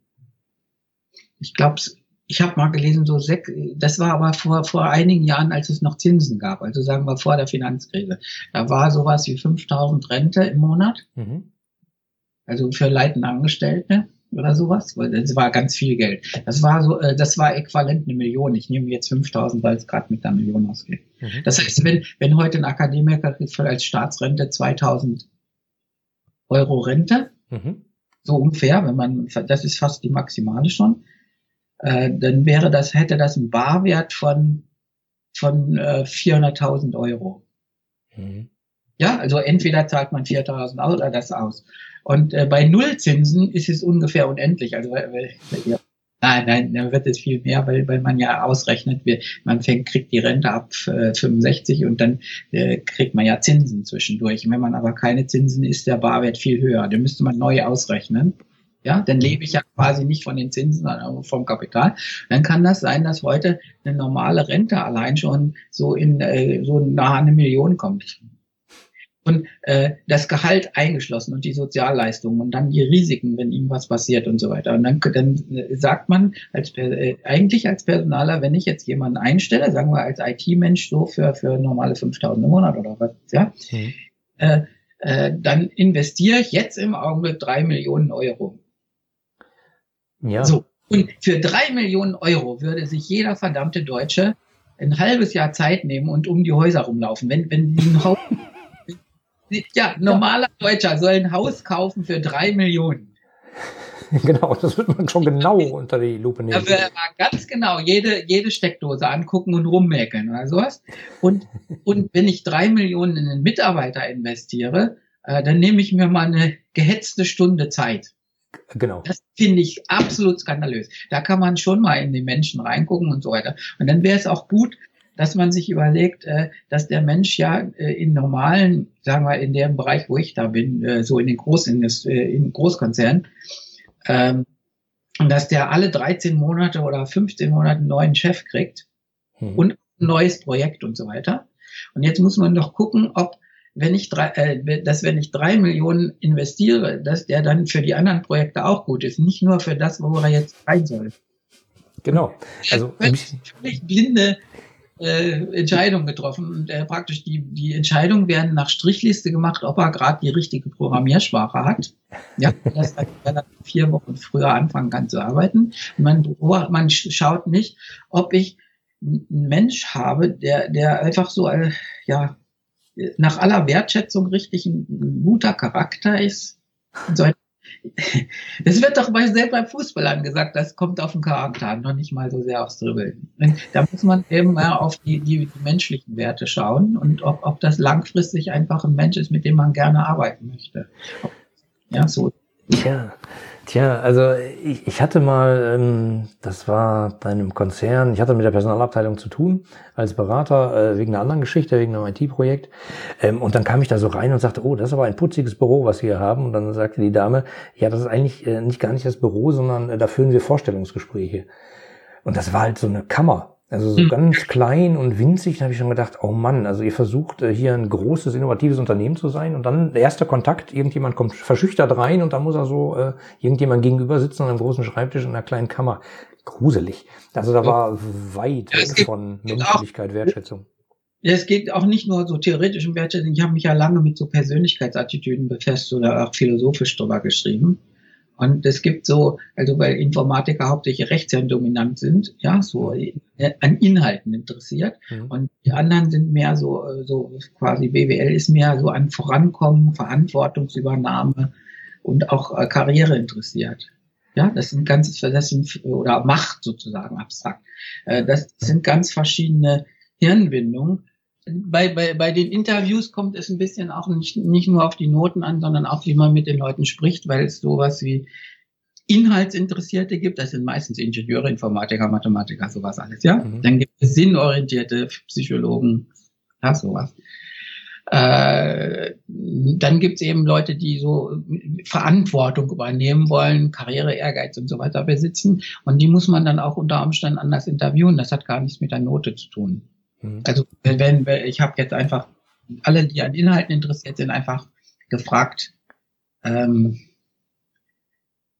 ich glaube, ich habe mal gelesen, so sechs, das war aber vor, vor einigen Jahren, als es noch Zinsen gab, also sagen wir vor der Finanzkrise. Da war sowas wie 5000 Rente im Monat. Mhm. Also für leitende Angestellte oder sowas. Das war ganz viel Geld. Das war so, äh, das war äquivalent eine Million. Ich nehme jetzt 5000, weil es gerade mit der Million ausgeht. Mhm. Das heißt, wenn, wenn heute ein Akademiker kriegt als Staatsrente 2000 Euro Rente, mhm. so ungefähr, wenn man, das ist fast die maximale schon, äh, dann wäre das, hätte das einen Barwert von, von äh, 400.000 Euro. Mhm. Ja, also entweder zahlt man 4.000 aus oder das aus. Und äh, bei Nullzinsen ist es ungefähr unendlich. Also weil, ja, nein, nein, dann wird es viel mehr, weil, weil man ja ausrechnet, wie, man fängt, kriegt die Rente ab äh, 65 und dann äh, kriegt man ja Zinsen zwischendurch. wenn man aber keine Zinsen, ist der Barwert viel höher. Den müsste man neu ausrechnen. Ja, dann lebe ich ja quasi nicht von den Zinsen, sondern vom Kapital. Dann kann das sein, dass heute eine normale Rente allein schon so in äh, so nahe eine Million kommt. Und äh, das Gehalt eingeschlossen und die Sozialleistungen und dann die Risiken, wenn ihm was passiert und so weiter. Und dann, dann sagt man als äh, eigentlich als Personaler, wenn ich jetzt jemanden einstelle, sagen wir als IT-Mensch so für für normale 5.000 im Monat oder was, ja, mhm. äh, äh, dann investiere ich jetzt im Augenblick drei Millionen Euro. Ja. So. Und für drei Millionen Euro würde sich jeder verdammte Deutsche ein halbes Jahr Zeit nehmen und um die Häuser rumlaufen. Wenn, wenn die ein Haus, ja, normaler Deutscher soll ein Haus kaufen für drei Millionen. Genau, das wird man schon genau unter die Lupe nehmen. Also ganz genau jede, jede Steckdose angucken und rummäkeln oder sowas. Und, und wenn ich drei Millionen in einen Mitarbeiter investiere, äh, dann nehme ich mir mal eine gehetzte Stunde Zeit. Genau. Das finde ich absolut skandalös. Da kann man schon mal in die Menschen reingucken und so weiter. Und dann wäre es auch gut, dass man sich überlegt, äh, dass der Mensch ja äh, in normalen, sagen wir in dem Bereich, wo ich da bin, äh, so in den Großindust in Großkonzernen, ähm, dass der alle 13 Monate oder 15 Monate einen neuen Chef kriegt hm. und ein neues Projekt und so weiter. Und jetzt muss man doch gucken, ob wenn ich drei, äh, dass wenn ich drei Millionen investiere, dass der dann für die anderen Projekte auch gut ist, nicht nur für das, wo er jetzt rein soll. Genau. Also völlig blinde äh, Entscheidung getroffen und äh, praktisch die die Entscheidungen werden nach Strichliste gemacht, ob er gerade die richtige Programmiersprache hat. Ja, dass er vier Wochen früher anfangen kann zu arbeiten. Man man schaut nicht, ob ich einen Mensch habe, der der einfach so äh, ja nach aller Wertschätzung richtig ein, guter Charakter ist. Das wird doch bei, selbst beim Fußballern gesagt, das kommt auf den Charakter noch nicht mal so sehr aufs Dribbeln. Da muss man eben mal auf die, die, die menschlichen Werte schauen und ob, ob das langfristig einfach ein Mensch ist, mit dem man gerne arbeiten möchte. Ja, so. Ja, Tja, also ich, ich hatte mal, ähm, das war bei einem Konzern, ich hatte mit der Personalabteilung zu tun als Berater äh, wegen einer anderen Geschichte, wegen einem IT-Projekt. Ähm, und dann kam ich da so rein und sagte, oh, das ist aber ein putziges Büro, was wir hier haben. Und dann sagte die Dame, ja, das ist eigentlich äh, nicht gar nicht das Büro, sondern äh, da führen wir Vorstellungsgespräche. Und das war halt so eine Kammer. Also so mhm. ganz klein und winzig, da habe ich schon gedacht, oh Mann, also ihr versucht äh, hier ein großes, innovatives Unternehmen zu sein und dann der erste Kontakt, irgendjemand kommt verschüchtert rein und da muss er so äh, irgendjemand gegenüber sitzen an einem großen Schreibtisch in einer kleinen Kammer. Gruselig. Also da war weit ja, von Menschlichkeit, Wertschätzung. Ja, es geht auch nicht nur so theoretisch um Wertschätzung. Ich habe mich ja lange mit so Persönlichkeitsattitüden befasst oder auch philosophisch drüber geschrieben. Und es gibt so, also weil Informatiker hauptsächlich rechtshänddominant sind, ja, so äh, an Inhalten interessiert. Mhm. Und die anderen sind mehr so, so quasi BWL ist mehr so an Vorankommen, Verantwortungsübernahme, und auch äh, Karriere interessiert. Ja, das sind ganz, das sind, oder Macht sozusagen abstrakt. Äh, das sind ganz verschiedene Hirnwindungen. Bei, bei, bei den Interviews kommt es ein bisschen auch nicht, nicht nur auf die Noten an, sondern auch, wie man mit den Leuten spricht, weil es sowas wie Inhaltsinteressierte gibt. Das sind meistens Ingenieure, Informatiker, Mathematiker, sowas alles, ja. Mhm. Dann gibt es sinnorientierte Psychologen, ja, sowas. Äh, dann gibt es eben Leute, die so Verantwortung übernehmen wollen, Karriere, Ehrgeiz und so weiter besitzen. Und die muss man dann auch unter Umständen anders interviewen. Das hat gar nichts mit der Note zu tun. Mhm. Also wenn, wenn ich habe jetzt einfach alle, die an Inhalten interessiert sind, einfach gefragt, ähm,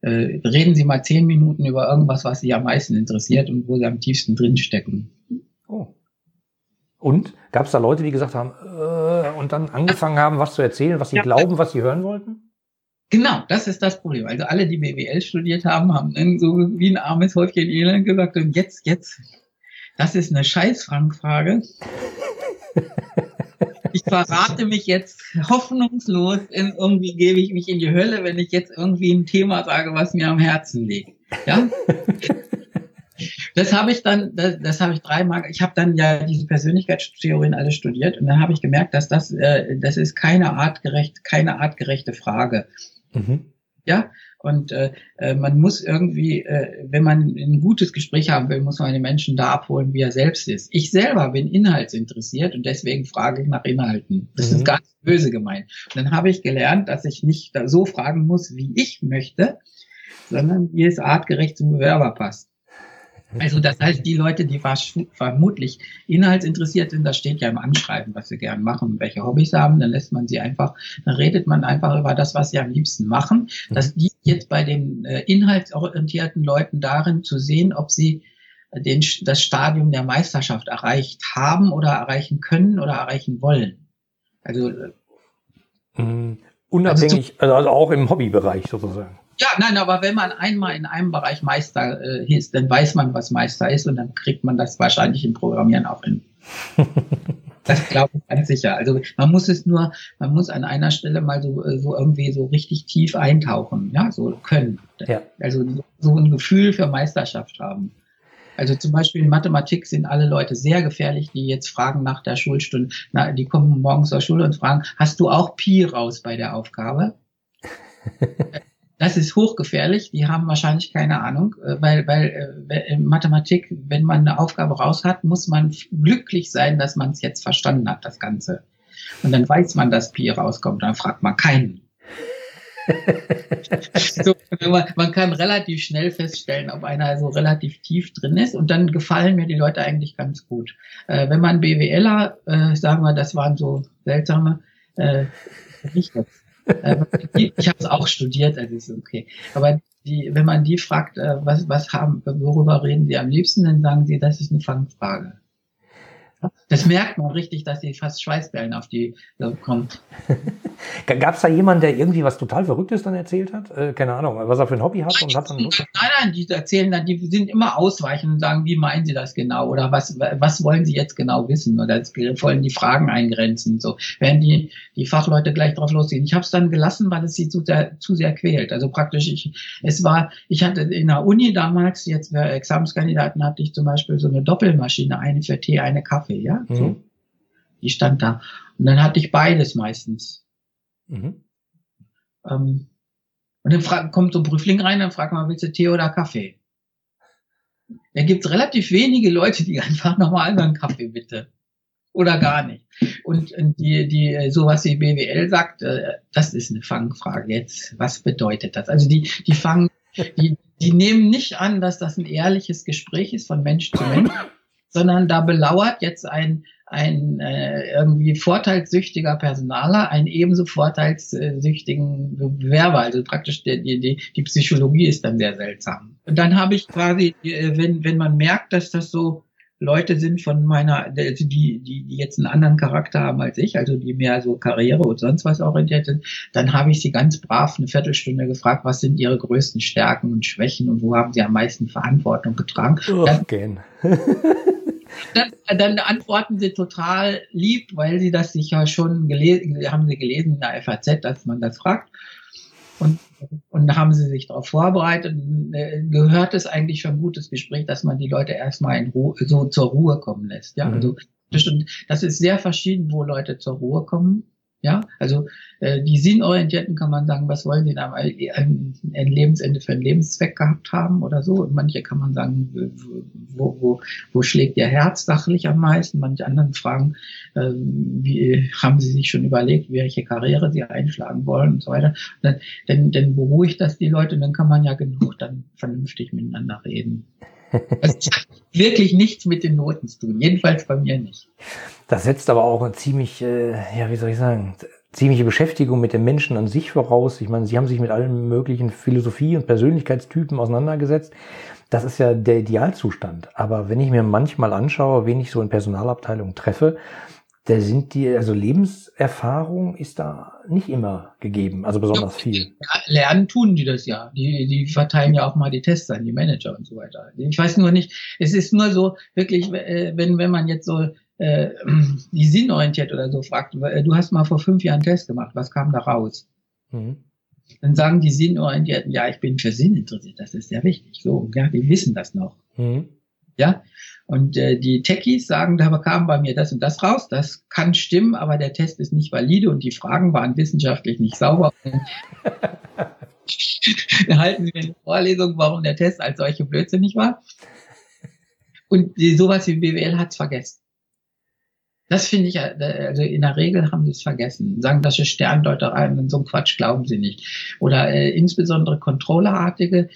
äh, reden Sie mal zehn Minuten über irgendwas, was Sie am meisten interessiert und wo Sie am tiefsten drinstecken. Oh. Und gab es da Leute, die gesagt haben äh, und dann angefangen haben, was zu erzählen, was sie ja. glauben, was sie hören wollten? Genau, das ist das Problem. Also alle, die BWL studiert haben, haben dann so wie ein armes Häufchen Elend gesagt, und jetzt, jetzt, das ist eine Scheißfangfrage. ich verrate mich jetzt hoffnungslos, in, irgendwie gebe ich mich in die Hölle, wenn ich jetzt irgendwie ein Thema sage, was mir am Herzen liegt. Ja? Das habe ich dann, das, das habe ich dreimal, ich habe dann ja diese Persönlichkeitstheorien alle studiert und dann habe ich gemerkt, dass das, äh, das ist keine artgerecht, keine artgerechte Frage. Mhm. Ja, und äh, äh, man muss irgendwie, äh, wenn man ein gutes Gespräch haben will, muss man den Menschen da abholen, wie er selbst ist. Ich selber bin inhaltsinteressiert und deswegen frage ich nach Inhalten. Das mhm. ist ganz böse gemeint. Und dann habe ich gelernt, dass ich nicht so fragen muss, wie ich möchte, sondern wie es artgerecht zum Bewerber passt. Also das heißt, die Leute, die vermutlich inhaltsinteressiert sind, das steht ja im Anschreiben, was sie gern machen, welche Hobbys haben, dann lässt man sie einfach, dann redet man einfach über das, was sie am liebsten machen. Das liegt jetzt bei den äh, inhaltsorientierten Leuten darin zu sehen, ob sie den, das Stadium der Meisterschaft erreicht haben oder erreichen können oder erreichen wollen. Also mhm. unabhängig, also, also auch im Hobbybereich sozusagen. Ja, nein, aber wenn man einmal in einem Bereich Meister äh, ist, dann weiß man, was Meister ist und dann kriegt man das wahrscheinlich im Programmieren auch hin. das glaube ich ganz sicher. Also man muss es nur, man muss an einer Stelle mal so, äh, so irgendwie so richtig tief eintauchen, ja, so können. Ja. Also so ein Gefühl für Meisterschaft haben. Also zum Beispiel in Mathematik sind alle Leute sehr gefährlich, die jetzt fragen nach der Schulstunde. Na, die kommen morgens zur Schule und fragen, hast du auch Pi raus bei der Aufgabe? Das ist hochgefährlich. Die haben wahrscheinlich keine Ahnung, äh, weil, weil äh, in Mathematik, wenn man eine Aufgabe raus hat, muss man glücklich sein, dass man es jetzt verstanden hat, das Ganze. Und dann weiß man, dass Pi rauskommt. Dann fragt man keinen. so, man, man, kann relativ schnell feststellen, ob einer so relativ tief drin ist und dann gefallen mir die Leute eigentlich ganz gut. Äh, wenn man BWLer, äh, sagen wir, das waren so seltsame, äh, nicht jetzt ich habe es auch studiert, also ist okay. Aber die, wenn man die fragt, äh, was, was haben, worüber reden sie am liebsten, dann sagen sie, das ist eine Fangfrage. Das merkt man richtig, dass sie fast Schweißbällen auf die äh, kommt. Gab es da jemanden, der irgendwie was total Verrücktes dann erzählt hat? Äh, keine Ahnung, was er für ein Hobby hat nein, und hat dann Lust? Nein, nein, die erzählen dann, die sind immer ausweichend und sagen, wie meinen sie das genau? Oder was, was wollen sie jetzt genau wissen? Oder wollen die Fragen eingrenzen? So, werden die, die Fachleute gleich drauf losgehen. Ich habe es dann gelassen, weil es sie zu sehr, zu sehr quält. Also praktisch, ich, es war, ich hatte in der Uni damals, jetzt für Examenskandidaten hatte ich zum Beispiel so eine Doppelmaschine, eine für Tee, eine Kaffee, ja. Mhm. So. Die stand da. Und dann hatte ich beides meistens. Mhm. Ähm, und dann kommt so ein Prüfling rein, dann fragt man, willst du Tee oder Kaffee? Da gibt's relativ wenige Leute, die einfach nochmal einen Kaffee bitte. Oder gar nicht. Und die, die, sowas wie BWL sagt, äh, das ist eine Fangfrage jetzt. Was bedeutet das? Also die, die fangen, die, die nehmen nicht an, dass das ein ehrliches Gespräch ist von Mensch zu Mensch, sondern da belauert jetzt ein, ein äh, irgendwie vorteilssüchtiger Personaler einen ebenso vorteilssüchtigen Bewerber. Also praktisch die, die, die Psychologie ist dann sehr seltsam. Und dann habe ich quasi, äh, wenn, wenn man merkt, dass das so Leute sind von meiner, also die, die, die jetzt einen anderen Charakter haben als ich, also die mehr so Karriere und sonst was orientiert sind, dann habe ich sie ganz brav eine Viertelstunde gefragt, was sind ihre größten Stärken und Schwächen und wo haben sie am meisten Verantwortung getragen. Oh, dann, dann, dann, antworten sie total lieb, weil sie das sicher schon gelesen, haben sie gelesen in der FAZ, dass man das fragt. Und Und haben sie sich darauf vorbereitet, äh, gehört es eigentlich für ein gutes Gespräch, dass man die Leute erstmal in Ruhe, so zur Ruhe kommen lässt. Ja, mhm. also das ist sehr verschieden, wo Leute zur Ruhe kommen. Ja, also äh, die Sinnorientierten kann man sagen, was wollen sie ein, ein Lebensende für einen Lebenszweck gehabt haben oder so. Und manche kann man sagen, wo, wo, wo schlägt ihr Herz sachlich am meisten? Manche anderen fragen, äh, wie haben sie sich schon überlegt, welche Karriere sie einschlagen wollen und so weiter. Dann, dann, dann beruhigt das die Leute und dann kann man ja genug dann vernünftig miteinander reden. Also wirklich nichts mit den Noten zu tun. Jedenfalls bei mir nicht. Das setzt aber auch eine ziemlich, äh, ja, wie soll ich sagen, ziemliche Beschäftigung mit dem Menschen an sich voraus. Ich meine, Sie haben sich mit allen möglichen Philosophie- und Persönlichkeitstypen auseinandergesetzt. Das ist ja der Idealzustand. Aber wenn ich mir manchmal anschaue, wen ich so in Personalabteilungen treffe, da sind die, also Lebenserfahrung ist da nicht immer gegeben, also besonders viel. Lernen tun die das ja. Die, die verteilen ja auch mal die Tests an die Manager und so weiter. Ich weiß nur nicht, es ist nur so, wirklich, äh, wenn, wenn man jetzt so äh, die sinnorientiert oder so fragt, äh, du hast mal vor fünf Jahren einen Test gemacht, was kam da raus? Mhm. Dann sagen die Sinnorientierten, ja, ich bin für Sinn interessiert, das ist sehr wichtig. So, ja, die wissen das noch. Mhm. Ja, und äh, die Techies sagen, da kam bei mir das und das raus. Das kann stimmen, aber der Test ist nicht valide und die Fragen waren wissenschaftlich nicht sauber. Dann halten Sie mir eine Vorlesung, warum der Test als solche blödsinnig war. Und die, sowas wie BWL hat's vergessen. Das finde ich, äh, also in der Regel haben sie es vergessen. Sagen, das ist Sterndeuterei und so ein Quatsch glauben sie nicht. Oder äh, insbesondere Controllerartige,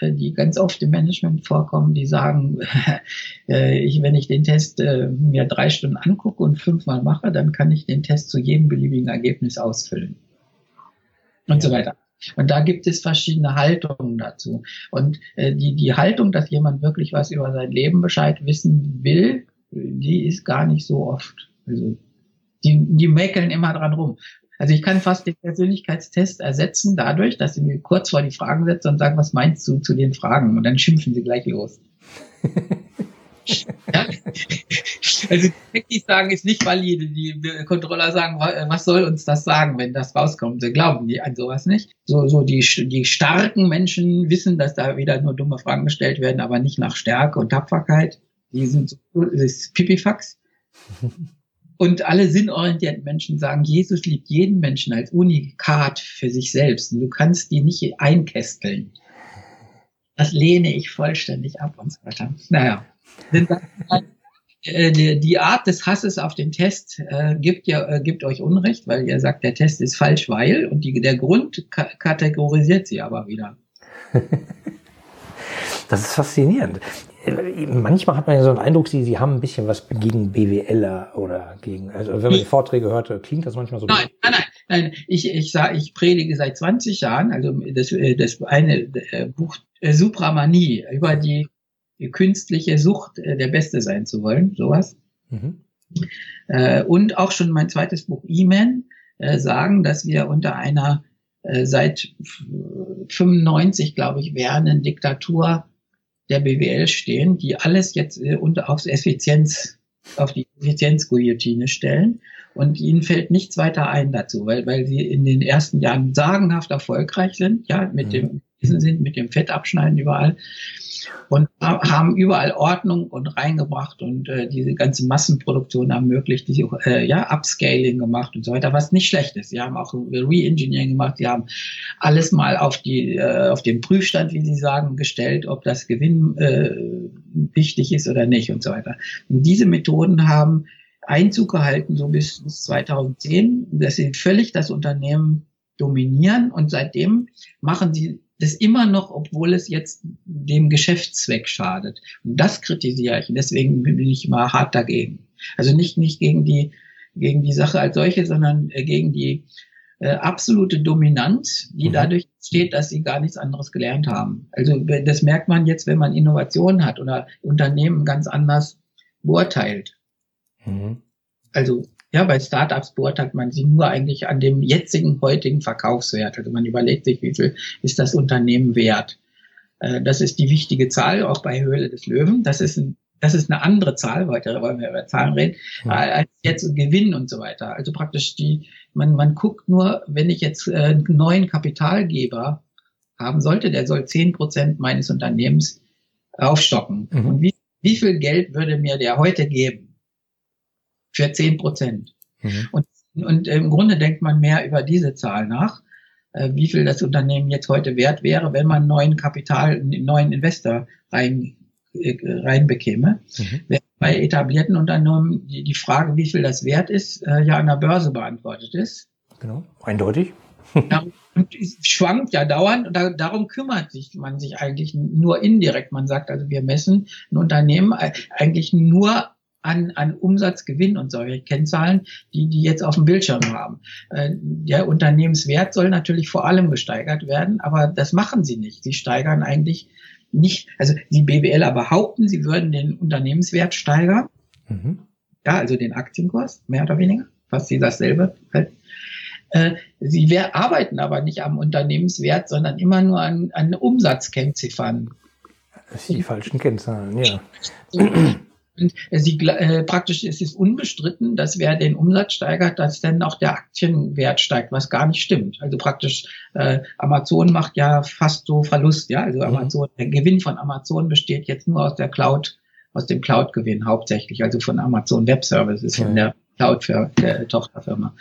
äh, die ganz oft im Management vorkommen, die sagen, äh, ich, wenn ich den Test äh, mir drei Stunden angucke und fünfmal mache, dann kann ich den Test zu jedem beliebigen Ergebnis ausfüllen. Und ja. so weiter. Und da gibt es verschiedene Haltungen dazu. Und äh, die, die Haltung, dass jemand wirklich was über sein Leben Bescheid wissen will, die ist gar nicht so oft. Also die, die mäkeln immer dran rum. Also ich kann fast den Persönlichkeitstest ersetzen dadurch, dass sie mir kurz vor die Fragen setzen und sagen, was meinst du zu den Fragen? Und dann schimpfen sie gleich los. ja? Also die sagen, ist nicht valide. Die Controller sagen, was soll uns das sagen, wenn das rauskommt? Sie glauben die an sowas nicht. So, so die, die starken Menschen wissen, dass da wieder nur dumme Fragen gestellt werden, aber nicht nach Stärke und Tapferkeit die sind das Pipifax. Und alle sinnorientierten Menschen sagen, Jesus liebt jeden Menschen als Unikat für sich selbst. Und du kannst die nicht einkästeln. Das lehne ich vollständig ab und so weiter. Naja. Äh, die Art des Hasses auf den Test äh, gibt ja äh, gibt euch Unrecht, weil ihr sagt, der Test ist falsch, weil und die, der Grund kategorisiert sie aber wieder. Das ist faszinierend manchmal hat man ja so einen Eindruck, sie, sie haben ein bisschen was gegen BWLer oder gegen, also wenn man die Vorträge hört, klingt das manchmal so. Nein, nein, nein, nein. Ich, ich sage, ich predige seit 20 Jahren, also das, das eine äh, Buch äh, Supramanie über die, künstliche Sucht, äh, der Beste sein zu wollen, sowas. Mhm. Und auch schon mein zweites Buch E-Man sagen, dass wir unter einer seit 95, glaube ich, währenden Diktatur der BWL stehen, die alles jetzt äh, unter aufs Effizienz, auf die Effizienzguillotine stellen. Und ihnen fällt nichts weiter ein dazu, weil, weil sie in den ersten Jahren sagenhaft erfolgreich sind, ja, mit mhm. dem, sind mit dem Fettabschneiden überall und haben überall Ordnung und reingebracht und äh, diese ganze Massenproduktion ermöglicht, die, äh, ja, Upscaling gemacht und so weiter, was nicht schlecht ist. Sie haben auch Re-Engineering gemacht, sie haben alles mal auf die, äh, auf den Prüfstand, wie sie sagen, gestellt, ob das Gewinn äh, wichtig ist oder nicht und so weiter. Und diese Methoden haben Einzug gehalten, so bis, bis 2010, dass sie völlig das Unternehmen dominieren und seitdem machen sie das immer noch, obwohl es jetzt dem Geschäftszweck schadet. Und das kritisiere ich. Und deswegen bin ich mal hart dagegen. Also nicht, nicht gegen die, gegen die Sache als solche, sondern äh, gegen die äh, absolute Dominanz, die mhm. dadurch steht, dass sie gar nichts anderes gelernt haben. Also das merkt man jetzt, wenn man Innovationen hat oder Unternehmen ganz anders beurteilt. Mhm. Also ja, bei Startups beurteilt man sie nur eigentlich an dem jetzigen, heutigen Verkaufswert. Also man überlegt sich, wie viel ist das Unternehmen wert. Äh, das ist die wichtige Zahl, auch bei Höhle des Löwen. Das ist, ein, das ist eine andere Zahl, heute wollen wir über Zahlen reden, ja. als jetzt Gewinn und so weiter. Also praktisch die, man, man guckt nur, wenn ich jetzt äh, einen neuen Kapitalgeber haben sollte, der soll zehn Prozent meines Unternehmens aufstocken. Mhm. Und wie, wie viel Geld würde mir der heute geben? Für zehn Prozent. Mhm. Und, und im Grunde denkt man mehr über diese Zahl nach, äh, wie viel das Unternehmen jetzt heute wert wäre, wenn man neuen Kapital, einen neuen Investor rein, äh, reinbekäme. Mhm. Bei etablierten Unternehmen die, die Frage, wie viel das wert ist, äh, ja an der Börse beantwortet ist. Genau, eindeutig. und es schwankt ja dauernd und da, darum kümmert sich man sich eigentlich nur indirekt. Man sagt also, wir messen ein Unternehmen eigentlich nur an, an Umsatz, Gewinn und solche Kennzahlen, die die jetzt auf dem Bildschirm haben. Äh, der Unternehmenswert soll natürlich vor allem gesteigert werden, aber das machen sie nicht. Sie steigern eigentlich nicht, also die BWLer behaupten, sie würden den Unternehmenswert steigern. Mhm. Ja, also den Aktienkurs, mehr oder weniger, fast sie dasselbe halt. Äh, sie arbeiten aber nicht am Unternehmenswert, sondern immer nur an, an Umsatzkennziffern. Das sind die falschen Kennzahlen, ja. Und sie, äh, praktisch ist es unbestritten, dass wer den Umsatz steigert, dass dann auch der Aktienwert steigt, was gar nicht stimmt. Also praktisch äh, Amazon macht ja fast so Verlust, ja. Also mhm. Amazon, der Gewinn von Amazon besteht jetzt nur aus der Cloud, aus dem Cloud-Gewinn hauptsächlich, also von Amazon Web Services, von für der Tochterfirma.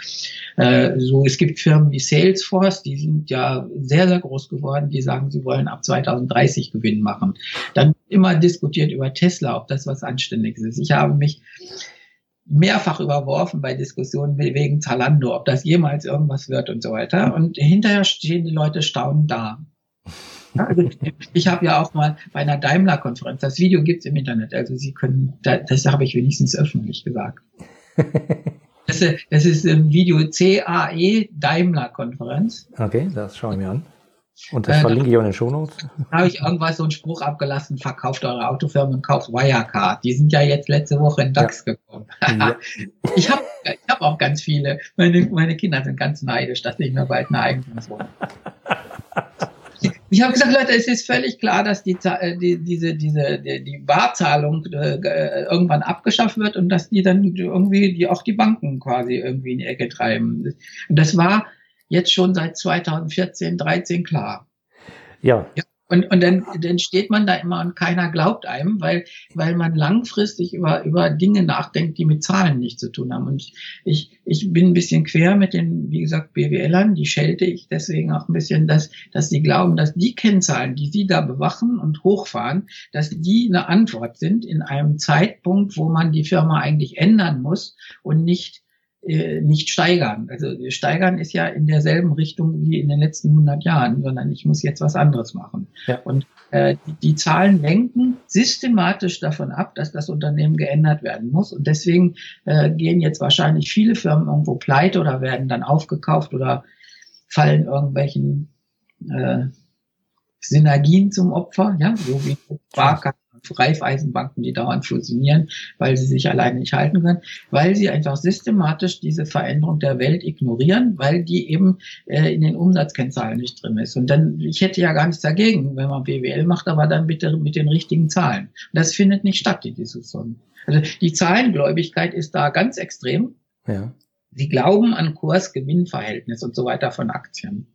Äh, so, es gibt Firmen wie Salesforce, die sind ja sehr, sehr groß geworden, die sagen, sie wollen ab 2030 Gewinn machen. Dann immer diskutiert über Tesla, ob das was Anständiges ist. Ich habe mich mehrfach überworfen bei Diskussionen wegen Zalando, ob das jemals irgendwas wird und so weiter. Und hinterher stehen die Leute staunend da. Also ich habe ja auch mal bei einer Daimler-Konferenz, das Video gibt's im Internet, also Sie können, das habe ich wenigstens öffentlich gesagt. Das, das ist ein Video CAE Daimler-Konferenz. Okay, das schaue ich mir an. Und das äh, verlinke ich auch in den Shownotes. Da habe ich irgendwas so einen Spruch abgelassen, verkauft eure Autofirmen und kauft Wirecard. Die sind ja jetzt letzte Woche in DAX ja. gekommen. Ja. ich habe ich hab auch ganz viele. Meine, meine Kinder sind ganz neidisch, dass ich mir bald eine Eigentumswohnung ich habe gesagt, Leute, es ist völlig klar, dass die, äh, die diese, diese, die, die Barzahlung äh, äh, irgendwann abgeschafft wird und dass die dann irgendwie die auch die Banken quasi irgendwie in die Ecke treiben. Und das war jetzt schon seit 2014, 13 klar. Ja. ja. Und, und dann, dann steht man da immer und keiner glaubt einem, weil, weil man langfristig über, über Dinge nachdenkt, die mit Zahlen nichts zu tun haben. Und ich, ich bin ein bisschen quer mit den, wie gesagt, BWLern, die schelte ich deswegen auch ein bisschen, dass, dass sie glauben, dass die Kennzahlen, die sie da bewachen und hochfahren, dass die eine Antwort sind in einem Zeitpunkt, wo man die Firma eigentlich ändern muss und nicht äh, nicht steigern. Also steigern ist ja in derselben Richtung wie in den letzten 100 Jahren, sondern ich muss jetzt was anderes machen. Ja. Und äh, die, die Zahlen lenken systematisch davon ab, dass das Unternehmen geändert werden muss. Und deswegen äh, gehen jetzt wahrscheinlich viele Firmen irgendwo pleite oder werden dann aufgekauft oder fallen irgendwelchen äh, Synergien zum Opfer, ja, so wie Sparkassen Raiffeisenbanken, die dauernd fusionieren, weil sie sich alleine nicht halten können, weil sie einfach systematisch diese Veränderung der Welt ignorieren, weil die eben äh, in den Umsatzkennzahlen nicht drin ist. Und dann, ich hätte ja gar nichts dagegen, wenn man BWL macht, aber dann bitte mit den richtigen Zahlen. Und das findet nicht statt, die Diskussion. Also die Zahlengläubigkeit ist da ganz extrem. Ja. Sie glauben an Kurs-Gewinn-Verhältnis und so weiter von Aktien.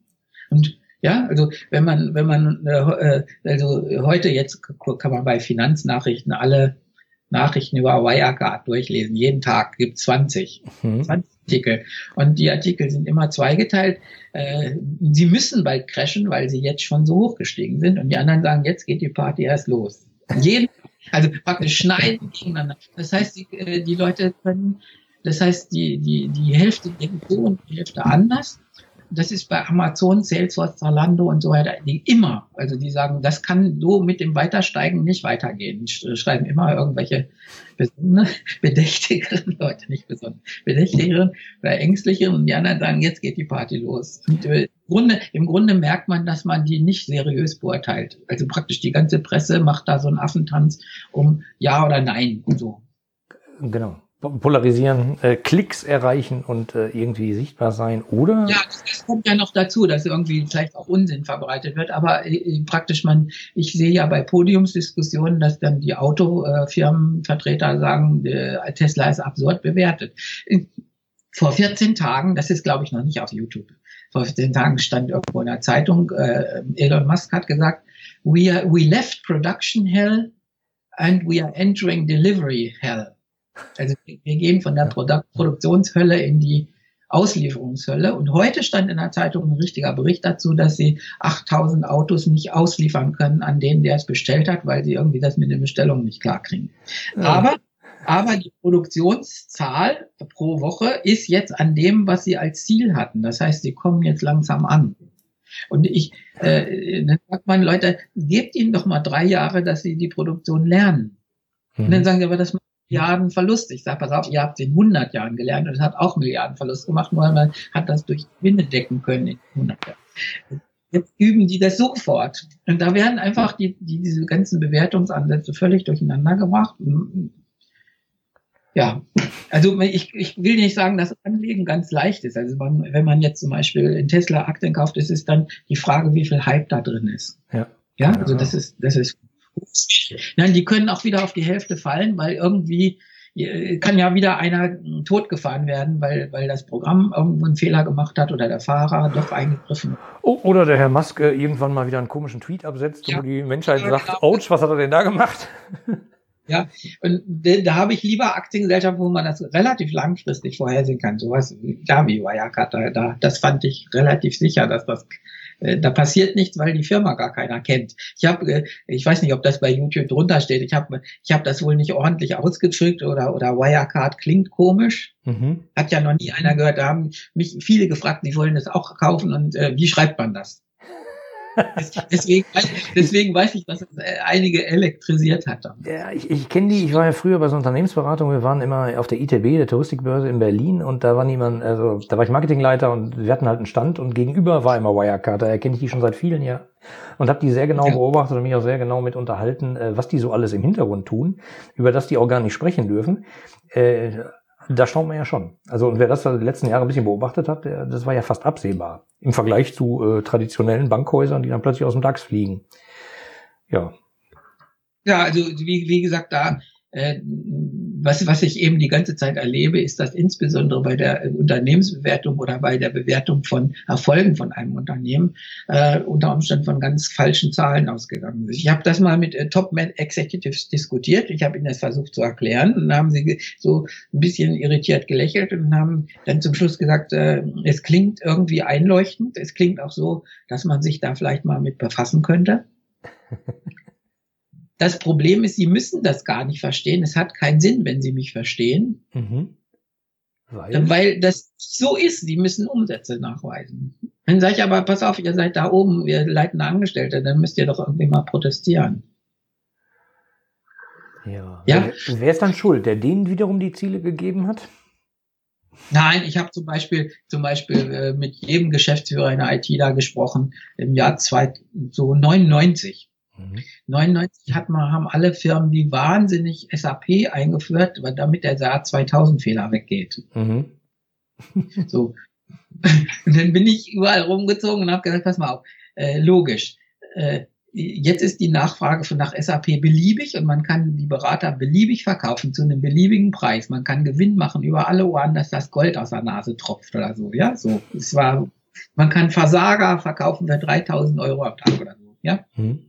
Und ja, also wenn man, wenn man, äh, also heute jetzt kann man bei Finanznachrichten alle Nachrichten über Wirecard durchlesen. Jeden Tag gibt 20, mhm. 20 Artikel. Und die Artikel sind immer zweigeteilt. Äh, sie müssen bald crashen, weil sie jetzt schon so hochgestiegen sind. Und die anderen sagen, jetzt geht die Party erst los. Jeden, also praktisch schneiden gegeneinander. Das heißt, die, äh, die Leute können, das heißt, die, die, die Hälfte denkt so und die Hälfte anders das ist bei Amazon, Salesforce, Zalando und so weiter, die immer, also die sagen, das kann so mit dem Weitersteigen nicht weitergehen. Schreiben immer irgendwelche bedächtigeren Leute, nicht besonders bedächtigeren oder ängstlicheren und die anderen sagen, jetzt geht die Party los. Und äh, im Grunde, im Grunde merkt man, dass man die nicht seriös beurteilt. Also praktisch die ganze Presse macht da so einen Affentanz um Ja oder Nein und so. Genau polarisieren, äh, Klicks erreichen und äh, irgendwie sichtbar sein, oder? Ja, das, kommt ja noch dazu, dass irgendwie vielleicht auch Unsinn verbreitet wird, aber äh, praktisch man, ich sehe ja bei Podiumsdiskussionen, dass dann die Autofirmenvertreter sagen, äh, Tesla ist absurd bewertet. Vor 14 Tagen, das ist glaube ich noch nicht auf YouTube, vor zehn Tagen stand irgendwo in der Zeitung, äh, Elon Musk hat gesagt, we, are, we left production hell and we are entering delivery hell. Also wir gehen von der Produ Produktionshölle in die Auslieferungshölle. Und heute stand in der Zeitung ein richtiger Bericht dazu, dass sie 8000 Autos nicht ausliefern können an denen, der es bestellt hat, weil sie irgendwie das mit den Bestellungen nicht klarkriegen. Ja. Aber, aber die Produktionszahl pro Woche ist jetzt an dem, was sie als Ziel hatten. Das heißt, sie kommen jetzt langsam an. Und ich, äh, dann sagt man, Leute, gebt ihnen doch mal drei Jahre, dass sie die Produktion lernen. Mhm. Und dann mhm. sagen sie, aber das Milliarden Verlust. Ich sage, pass auf, ihr habt es in 100 Jahren gelernt und es hat auch Milliarden Verlust gemacht, nur man hat das durch Gewinne decken können in 100 Jahren. Jetzt üben die das sofort. Und da werden einfach die, die, diese ganzen Bewertungsansätze völlig durcheinander gebracht. Ja, also ich, ich will nicht sagen, dass Anlegen ganz leicht ist. Also man, wenn man jetzt zum Beispiel in Tesla Aktien kauft, ist es dann die Frage, wie viel Hype da drin ist. Ja. Ja, also das ist, das ist Nein, die können auch wieder auf die Hälfte fallen, weil irgendwie äh, kann ja wieder einer totgefahren werden, weil, weil das Programm irgendwo einen Fehler gemacht hat oder der Fahrer doch eingegriffen. Oh, oder der Herr Musk äh, irgendwann mal wieder einen komischen Tweet absetzt, ja. wo die Menschheit ja, sagt, genau. ouch, was hat er denn da gemacht? Ja, und da, habe ich lieber Aktiengesellschaften, wo man das relativ langfristig vorhersehen kann. Sowas, ja, wie Wirecard, da, da, das fand ich relativ sicher, dass das äh, da passiert nichts, weil die Firma gar keiner kennt. Ich habe, äh, ich weiß nicht, ob das bei YouTube drunter steht. Ich habe, ich habe das wohl nicht ordentlich ausgedrückt oder oder Wirecard klingt komisch. Mhm. Hat ja noch nie einer gehört. Da haben mich viele gefragt, die wollen das auch kaufen und äh, wie schreibt man das? Deswegen, deswegen weiß ich, dass es äh, einige elektrisiert hat. Ja, ich, ich kenne die, ich war ja früher bei so einer Unternehmensberatung, wir waren immer auf der ITB, der Touristikbörse in Berlin und da war niemand, also da war ich Marketingleiter und wir hatten halt einen Stand und gegenüber war immer Wirecard, da erkenne ich die schon seit vielen Jahren und habe die sehr genau ja. beobachtet und mich auch sehr genau mit unterhalten, äh, was die so alles im Hintergrund tun, über das die auch gar nicht sprechen dürfen. Äh, da schaut man ja schon. Also und wer das die letzten Jahre ein bisschen beobachtet hat, der, das war ja fast absehbar im Vergleich zu äh, traditionellen Bankhäusern, die dann plötzlich aus dem DAX fliegen. Ja. Ja, also wie, wie gesagt, da was, was ich eben die ganze Zeit erlebe, ist, dass insbesondere bei der Unternehmensbewertung oder bei der Bewertung von Erfolgen von einem Unternehmen äh, unter Umständen von ganz falschen Zahlen ausgegangen ist. Ich habe das mal mit äh, Top-Executives diskutiert. Ich habe ihnen das versucht zu erklären und haben sie so ein bisschen irritiert gelächelt und haben dann zum Schluss gesagt, äh, es klingt irgendwie einleuchtend. Es klingt auch so, dass man sich da vielleicht mal mit befassen könnte. Das Problem ist, sie müssen das gar nicht verstehen. Es hat keinen Sinn, wenn sie mich verstehen. Mhm. Weil? Weil das so ist. Sie müssen Umsätze nachweisen. Dann sage ich aber, pass auf, ihr seid da oben, ihr leitende Angestellte, dann müsst ihr doch irgendwie mal protestieren. Ja. ja. Wer, ist dann schuld? Der denen wiederum die Ziele gegeben hat? Nein, ich habe zum Beispiel zum Beispiel äh, mit jedem Geschäftsführer in der IT da gesprochen im Jahr zwei, so 99. Mhm. 99 hat man, haben alle Firmen wie wahnsinnig SAP eingeführt, damit der SAP 2000 Fehler weggeht. Mhm. so. Und dann bin ich überall rumgezogen und habe gesagt, pass mal auf, äh, logisch. Äh, jetzt ist die Nachfrage von nach SAP beliebig und man kann die Berater beliebig verkaufen zu einem beliebigen Preis. Man kann Gewinn machen über alle Ohren, dass das Gold aus der Nase tropft oder so. Ja, so. Es war, man kann Versager verkaufen für 3000 Euro am Tag oder so. Ja. Mhm.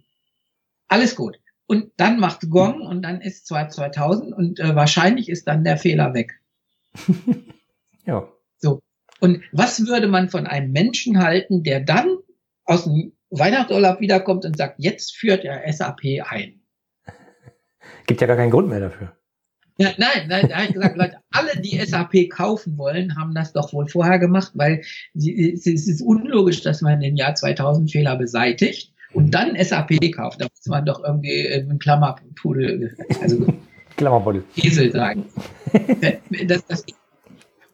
Alles gut. Und dann macht Gong und dann ist zwar 2000 und äh, wahrscheinlich ist dann der Fehler weg. ja. So. Und was würde man von einem Menschen halten, der dann aus dem Weihnachtsurlaub wiederkommt und sagt, jetzt führt er SAP ein? Gibt ja gar keinen Grund mehr dafür. Ja, nein, nein, da habe ich gesagt, Leute, alle, die SAP kaufen wollen, haben das doch wohl vorher gemacht, weil es ist unlogisch, dass man den Jahr 2000 Fehler beseitigt und dann SAP kauft, da muss man doch irgendwie äh, einen Klammerpudel, also Klammerpudel. Esel sagen. das, das,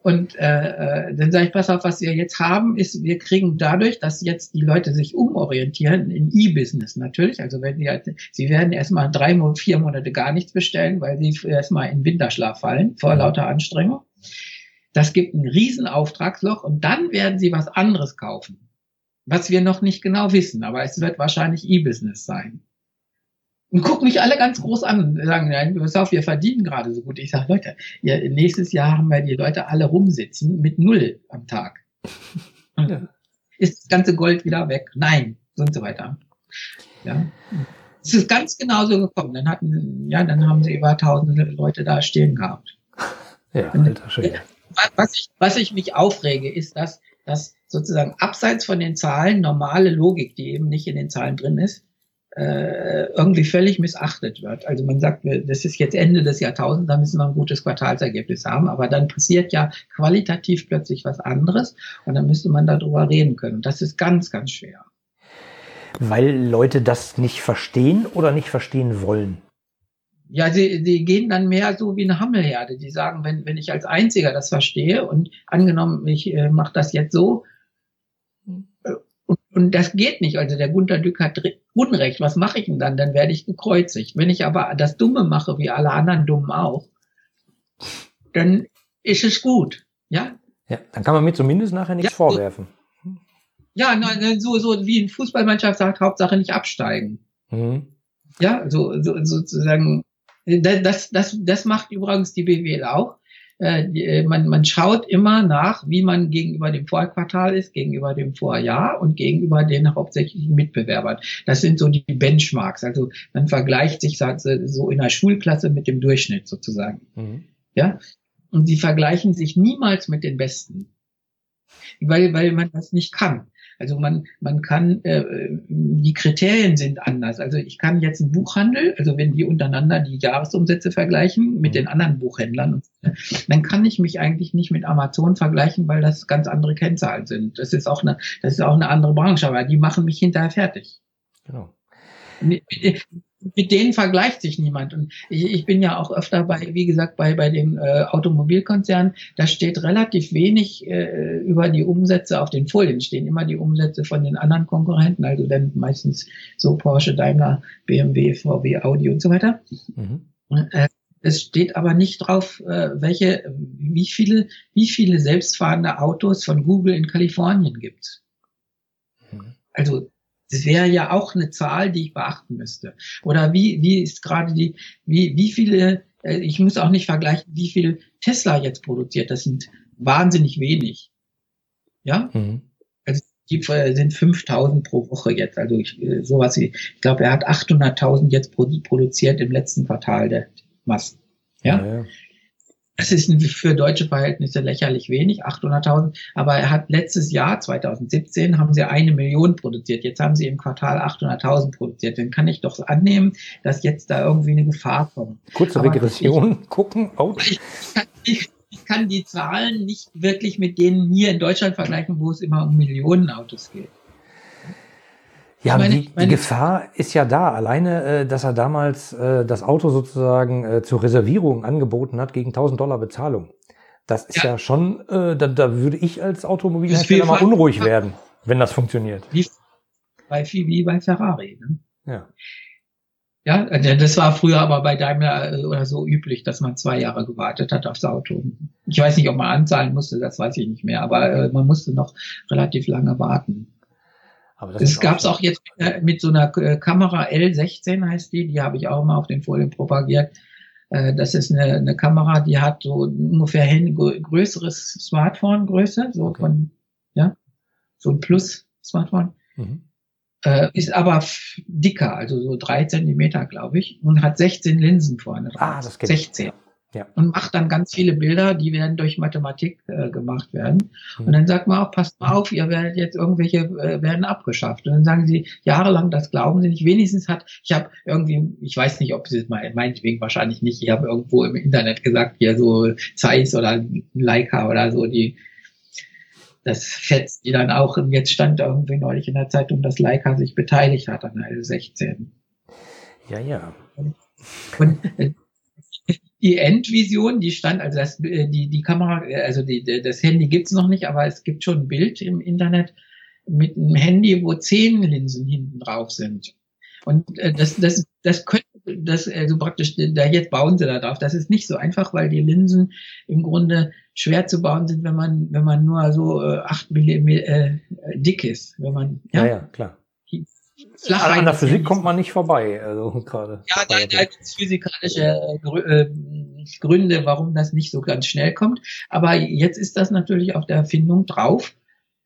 und äh, äh, dann sage ich, pass auf, was wir jetzt haben, ist, wir kriegen dadurch, dass jetzt die Leute sich umorientieren in E-Business natürlich. Also wenn die halt, sie werden erstmal drei, vier Monate gar nichts bestellen, weil sie erstmal in Winterschlaf fallen vor lauter Anstrengung. Das gibt ein riesen Auftragsloch und dann werden sie was anderes kaufen was wir noch nicht genau wissen, aber es wird wahrscheinlich E-Business sein. Und gucken mich alle ganz groß an und sagen, nein, pass auf, wir verdienen gerade so gut. Ich sage, Leute, ja, nächstes Jahr haben wir die Leute alle rumsitzen mit null am Tag. Ja. ist das ganze Gold wieder weg? Nein, und so weiter. Ja. Es ist ganz genauso gekommen. Dann hatten, ja, dann haben sie über tausende Leute da stehen gehabt. Ja, alter Schwede. Was ich, was ich mich aufrege, ist, dass, dass sozusagen abseits von den Zahlen normale Logik, die eben nicht in den Zahlen drin ist, äh, irgendwie völlig missachtet wird. Also man sagt, das ist jetzt Ende des Jahrtausends, da müssen wir ein gutes Quartalsergebnis haben, aber dann passiert ja qualitativ plötzlich was anderes und dann müsste man darüber reden können. Das ist ganz, ganz schwer. Weil Leute das nicht verstehen oder nicht verstehen wollen? Ja, sie, sie gehen dann mehr so wie eine Hammelherde. Die sagen, wenn, wenn ich als Einziger das verstehe und angenommen, ich äh, mache das jetzt so, äh, und, und das geht nicht. Also der Gunter Dück hat Unrecht. Was mache ich denn dann? Dann werde ich gekreuzigt. Wenn ich aber das Dumme mache, wie alle anderen Dummen auch, dann ist es gut. Ja? Ja, dann kann man mir zumindest nachher nichts ja, vorwerfen. Ja, so, so wie ein Fußballmannschaft sagt, Hauptsache nicht absteigen. Mhm. Ja, so, so sozusagen, das, das, das macht übrigens die BWL auch. Äh, äh, man, man schaut immer nach, wie man gegenüber dem Vorquartal ist, gegenüber dem Vorjahr und gegenüber den hauptsächlichen Mitbewerbern. Das sind so die Benchmarks. Also man vergleicht sich so in der Schulklasse mit dem Durchschnitt sozusagen. Mhm. Ja, und sie vergleichen sich niemals mit den Besten, weil weil man das nicht kann. Also man, man kann, äh, die Kriterien sind anders. Also ich kann jetzt einen Buchhandel, also wenn die untereinander die Jahresumsätze vergleichen mit mhm. den anderen Buchhändlern, dann kann ich mich eigentlich nicht mit Amazon vergleichen, weil das ganz andere Kennzahlen sind. Das ist auch eine, das ist auch eine andere Branche, aber die machen mich hinterher fertig. Genau mit denen vergleicht sich niemand. Und ich, ich bin ja auch öfter bei, wie gesagt, bei, bei den äh, Automobilkonzernen, da steht relativ wenig äh, über die Umsätze auf den Folien, stehen immer die Umsätze von den anderen Konkurrenten, also dann meistens so Porsche, Daimler, BMW, VW, Audi und so weiter. Mhm. Äh, es steht aber nicht drauf, äh, welche, wie viele, wie viele selbstfahrende Autos von Google in Kalifornien gibt. Mhm. Also das wäre ja auch eine Zahl, die ich beachten müsste. Oder wie, wie ist gerade die, wie, wie viele, äh, ich muss auch nicht vergleichen, wie viel Tesla jetzt produziert. Das sind wahnsinnig wenig. Ja? Mhm. Also die sind 5000 pro Woche jetzt. Also ich, äh, sowas wie, ich glaube, er hat 800.000 jetzt produziert im letzten Quartal der Massen. Ja? ja, ja. Das ist für deutsche Verhältnisse lächerlich wenig, 800.000. Aber er hat letztes Jahr, 2017, haben sie eine Million produziert. Jetzt haben sie im Quartal 800.000 produziert. Dann kann ich doch annehmen, dass jetzt da irgendwie eine Gefahr kommt. Kurze Aber Regression ich, gucken. Ich, kann, ich, ich kann die Zahlen nicht wirklich mit denen hier in Deutschland vergleichen, wo es immer um Millionen Autos geht. Ja, meine, die, meine, die Gefahr ist ja da. Alleine, äh, dass er damals äh, das Auto sozusagen äh, zur Reservierung angeboten hat gegen 1000 Dollar Bezahlung. Das ist ja, ja schon, äh, da, da würde ich als Automobilhersteller mal unruhig ja. werden, wenn das funktioniert. Wie bei, wie bei Ferrari. Ne? Ja. Ja, äh, das war früher aber bei Daimler äh, oder so üblich, dass man zwei Jahre gewartet hat aufs Auto. Ich weiß nicht, ob man anzahlen musste, das weiß ich nicht mehr, aber äh, man musste noch relativ lange warten. Das, gab es auch jetzt mit so einer äh, Kamera L16 heißt die, die habe ich auch mal auf den Folien propagiert. Äh, das ist eine, eine Kamera, die hat so ungefähr hin größeres Smartphone-Größe, so okay. von, ja, so ein Plus-Smartphone. Mhm. Äh, ist aber dicker, also so drei Zentimeter, glaube ich, und hat 16 Linsen vorne. Ah, das geht 16. Ja. Und macht dann ganz viele Bilder, die werden durch Mathematik äh, gemacht werden. Mhm. Und dann sagt man auch, passt mal auf, ihr werdet jetzt irgendwelche äh, werden abgeschafft. Und dann sagen sie, jahrelang, das glauben sie nicht. Wenigstens hat, ich habe irgendwie, ich weiß nicht, ob sie es mal, meinetwegen wahrscheinlich nicht, ich habe irgendwo im Internet gesagt, hier so Zeiss oder Leica oder so, die das fetzt die dann auch. Und jetzt stand irgendwie neulich in der Zeitung, dass Leica sich beteiligt hat an der L16. Ja, ja. Und äh, die Endvision, die stand, also das, äh, die, die Kamera, äh, also die, das Handy gibt's noch nicht, aber es gibt schon ein Bild im Internet mit einem Handy, wo zehn Linsen hinten drauf sind. Und äh, das, das, das könnte, das, also praktisch, da jetzt bauen sie da drauf. Das ist nicht so einfach, weil die Linsen im Grunde schwer zu bauen sind, wenn man, wenn man nur so äh, acht Millimeter äh, dick ist. Wenn man, ja, ja, ja klar flach An der Physik kommt man nicht vorbei, also gerade. Ja, da, da gibt es physikalische äh, Gründe, warum das nicht so ganz schnell kommt. Aber jetzt ist das natürlich auf der Erfindung drauf.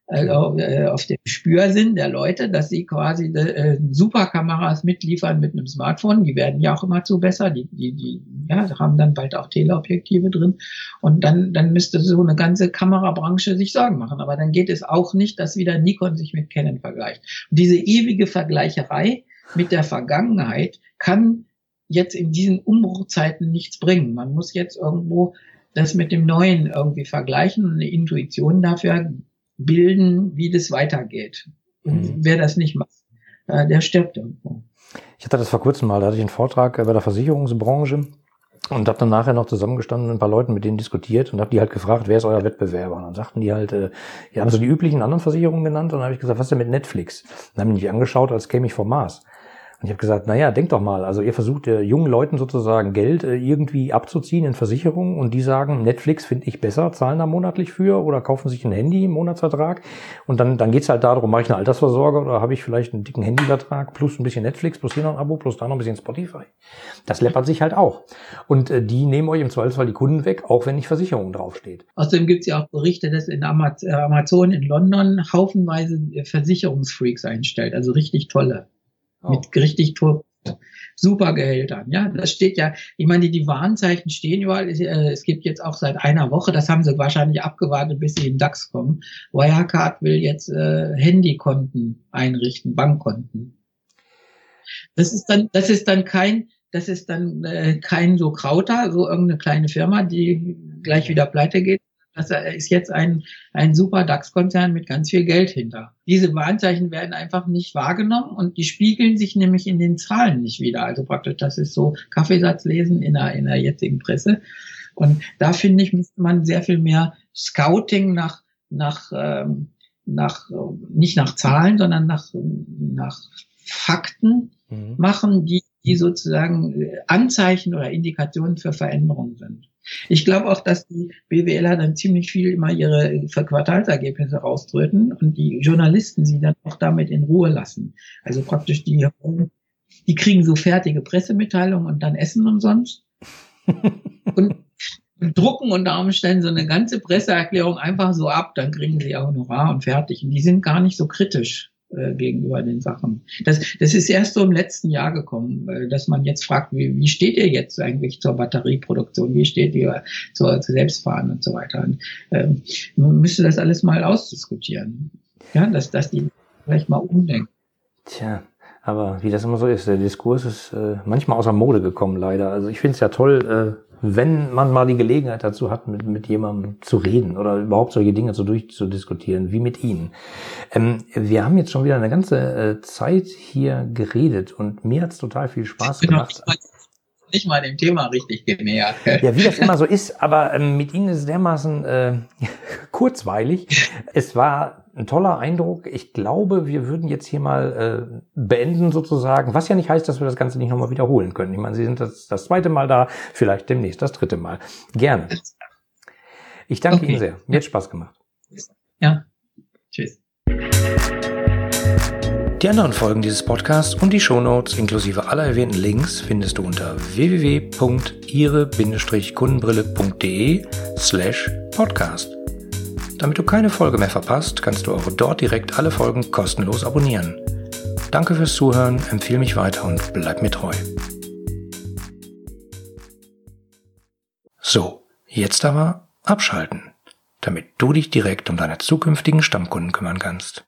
Also, äh, auf dem Spürsinn der Leute, dass sie quasi äh, super Kameras mitliefern mit einem Smartphone. Die werden ja auch immer zu besser. Die, die, die ja, haben dann bald auch Teleobjektive drin. Und dann, dann müsste so eine ganze Kamerabranche sich Sorgen machen. Aber dann geht es auch nicht, dass wieder Nikon sich mit Canon vergleicht. Und diese ewige Vergleicherei mit der Vergangenheit kann jetzt in diesen Umbruchzeiten nichts bringen. Man muss jetzt irgendwo das mit dem Neuen irgendwie vergleichen und eine Intuition dafür bilden, wie das weitergeht. Und mhm. wer das nicht macht, äh, der stirbt irgendwo. Ich hatte das vor kurzem mal, da hatte ich einen Vortrag bei der Versicherungsbranche und habe dann nachher noch zusammengestanden mit ein paar Leuten, mit denen diskutiert und habe die halt gefragt, wer ist euer Wettbewerber? Und dann sagten die halt, äh, die haben so die üblichen anderen Versicherungen genannt und dann habe ich gesagt, was ist denn mit Netflix? Dann haben die mich angeschaut, als käme ich vom Mars. Und ich habe gesagt, naja, denkt doch mal, also ihr versucht äh, jungen Leuten sozusagen Geld äh, irgendwie abzuziehen in Versicherungen und die sagen, Netflix finde ich besser, zahlen da monatlich für oder kaufen sich ein Handy im Monatsvertrag und dann, dann geht's halt darum, mache ich eine Altersvorsorge oder habe ich vielleicht einen dicken Handyvertrag plus ein bisschen Netflix, plus hier noch ein Abo, plus da noch ein bisschen Spotify. Das läppert sich halt auch. Und äh, die nehmen euch im Zweifelsfall die Kunden weg, auch wenn nicht Versicherung draufsteht. Außerdem gibt's ja auch Berichte, dass in äh, Amazon in London haufenweise Versicherungsfreaks einstellt, also richtig tolle. Mit richtig Tur super Gehältern. Ja, das steht ja, ich meine, die Warnzeichen stehen überall. Äh, es gibt jetzt auch seit einer Woche, das haben sie wahrscheinlich abgewartet, bis sie in DAX kommen. Wirecard will jetzt äh, Handykonten einrichten, Bankkonten. Das ist dann, das ist dann kein, das ist dann äh, kein so Krauter, so irgendeine kleine Firma, die gleich wieder pleite geht, das ist jetzt ein, ein super DAX-Konzern mit ganz viel Geld hinter. Diese Warnzeichen werden einfach nicht wahrgenommen und die spiegeln sich nämlich in den Zahlen nicht wieder. Also praktisch, das ist so Kaffeesatzlesen in der, in der jetzigen Presse. Und da finde ich, müsste man sehr viel mehr Scouting nach, nach, ähm, nach, nicht nach Zahlen, sondern nach, nach Fakten mhm. machen, die, die sozusagen Anzeichen oder Indikationen für Veränderungen sind. Ich glaube auch, dass die BWLer dann ziemlich viel immer ihre Quartalsergebnisse rauströten und die Journalisten sie dann auch damit in Ruhe lassen. Also praktisch die, die kriegen so fertige Pressemitteilungen und dann essen umsonst. und, und drucken unter Umständen so eine ganze Presseerklärung einfach so ab, dann kriegen sie auch Honorar und fertig. Und die sind gar nicht so kritisch äh, gegenüber den Sachen. Das, das ist erst so im letzten Jahr gekommen, äh, dass man jetzt fragt, wie, wie steht ihr jetzt eigentlich zur Batterieproduktion, wie steht ihr zur, zur Selbstfahren und so weiter. Und, ähm, man müsste das alles mal ausdiskutieren. Ja, dass, dass die vielleicht mal umdenken. Tja, aber wie das immer so ist, der Diskurs ist äh, manchmal außer Mode gekommen, leider. Also ich finde es ja toll, äh, wenn man mal die Gelegenheit dazu hat, mit, mit jemandem zu reden oder überhaupt solche Dinge so durchzudiskutieren, wie mit Ihnen. Ähm, wir haben jetzt schon wieder eine ganze äh, Zeit hier geredet und mir hat's total viel Spaß gemacht. Nicht mal dem Thema richtig genähert. Ja, wie das immer so ist, aber ähm, mit Ihnen ist es dermaßen äh, kurzweilig. Es war ein toller Eindruck. Ich glaube, wir würden jetzt hier mal äh, beenden sozusagen, was ja nicht heißt, dass wir das Ganze nicht nochmal wiederholen können. Ich meine, Sie sind das, das zweite Mal da, vielleicht demnächst das dritte Mal. Gerne. Ich danke okay. Ihnen sehr. Mir hat Spaß gemacht. Ja. Tschüss. Die anderen Folgen dieses Podcasts und die Shownotes inklusive aller erwähnten Links findest du unter www.ihre-kundenbrille.de slash podcast. Damit du keine Folge mehr verpasst, kannst du auch dort direkt alle Folgen kostenlos abonnieren. Danke fürs Zuhören, empfehle mich weiter und bleib mir treu. So, jetzt aber abschalten, damit du dich direkt um deine zukünftigen Stammkunden kümmern kannst.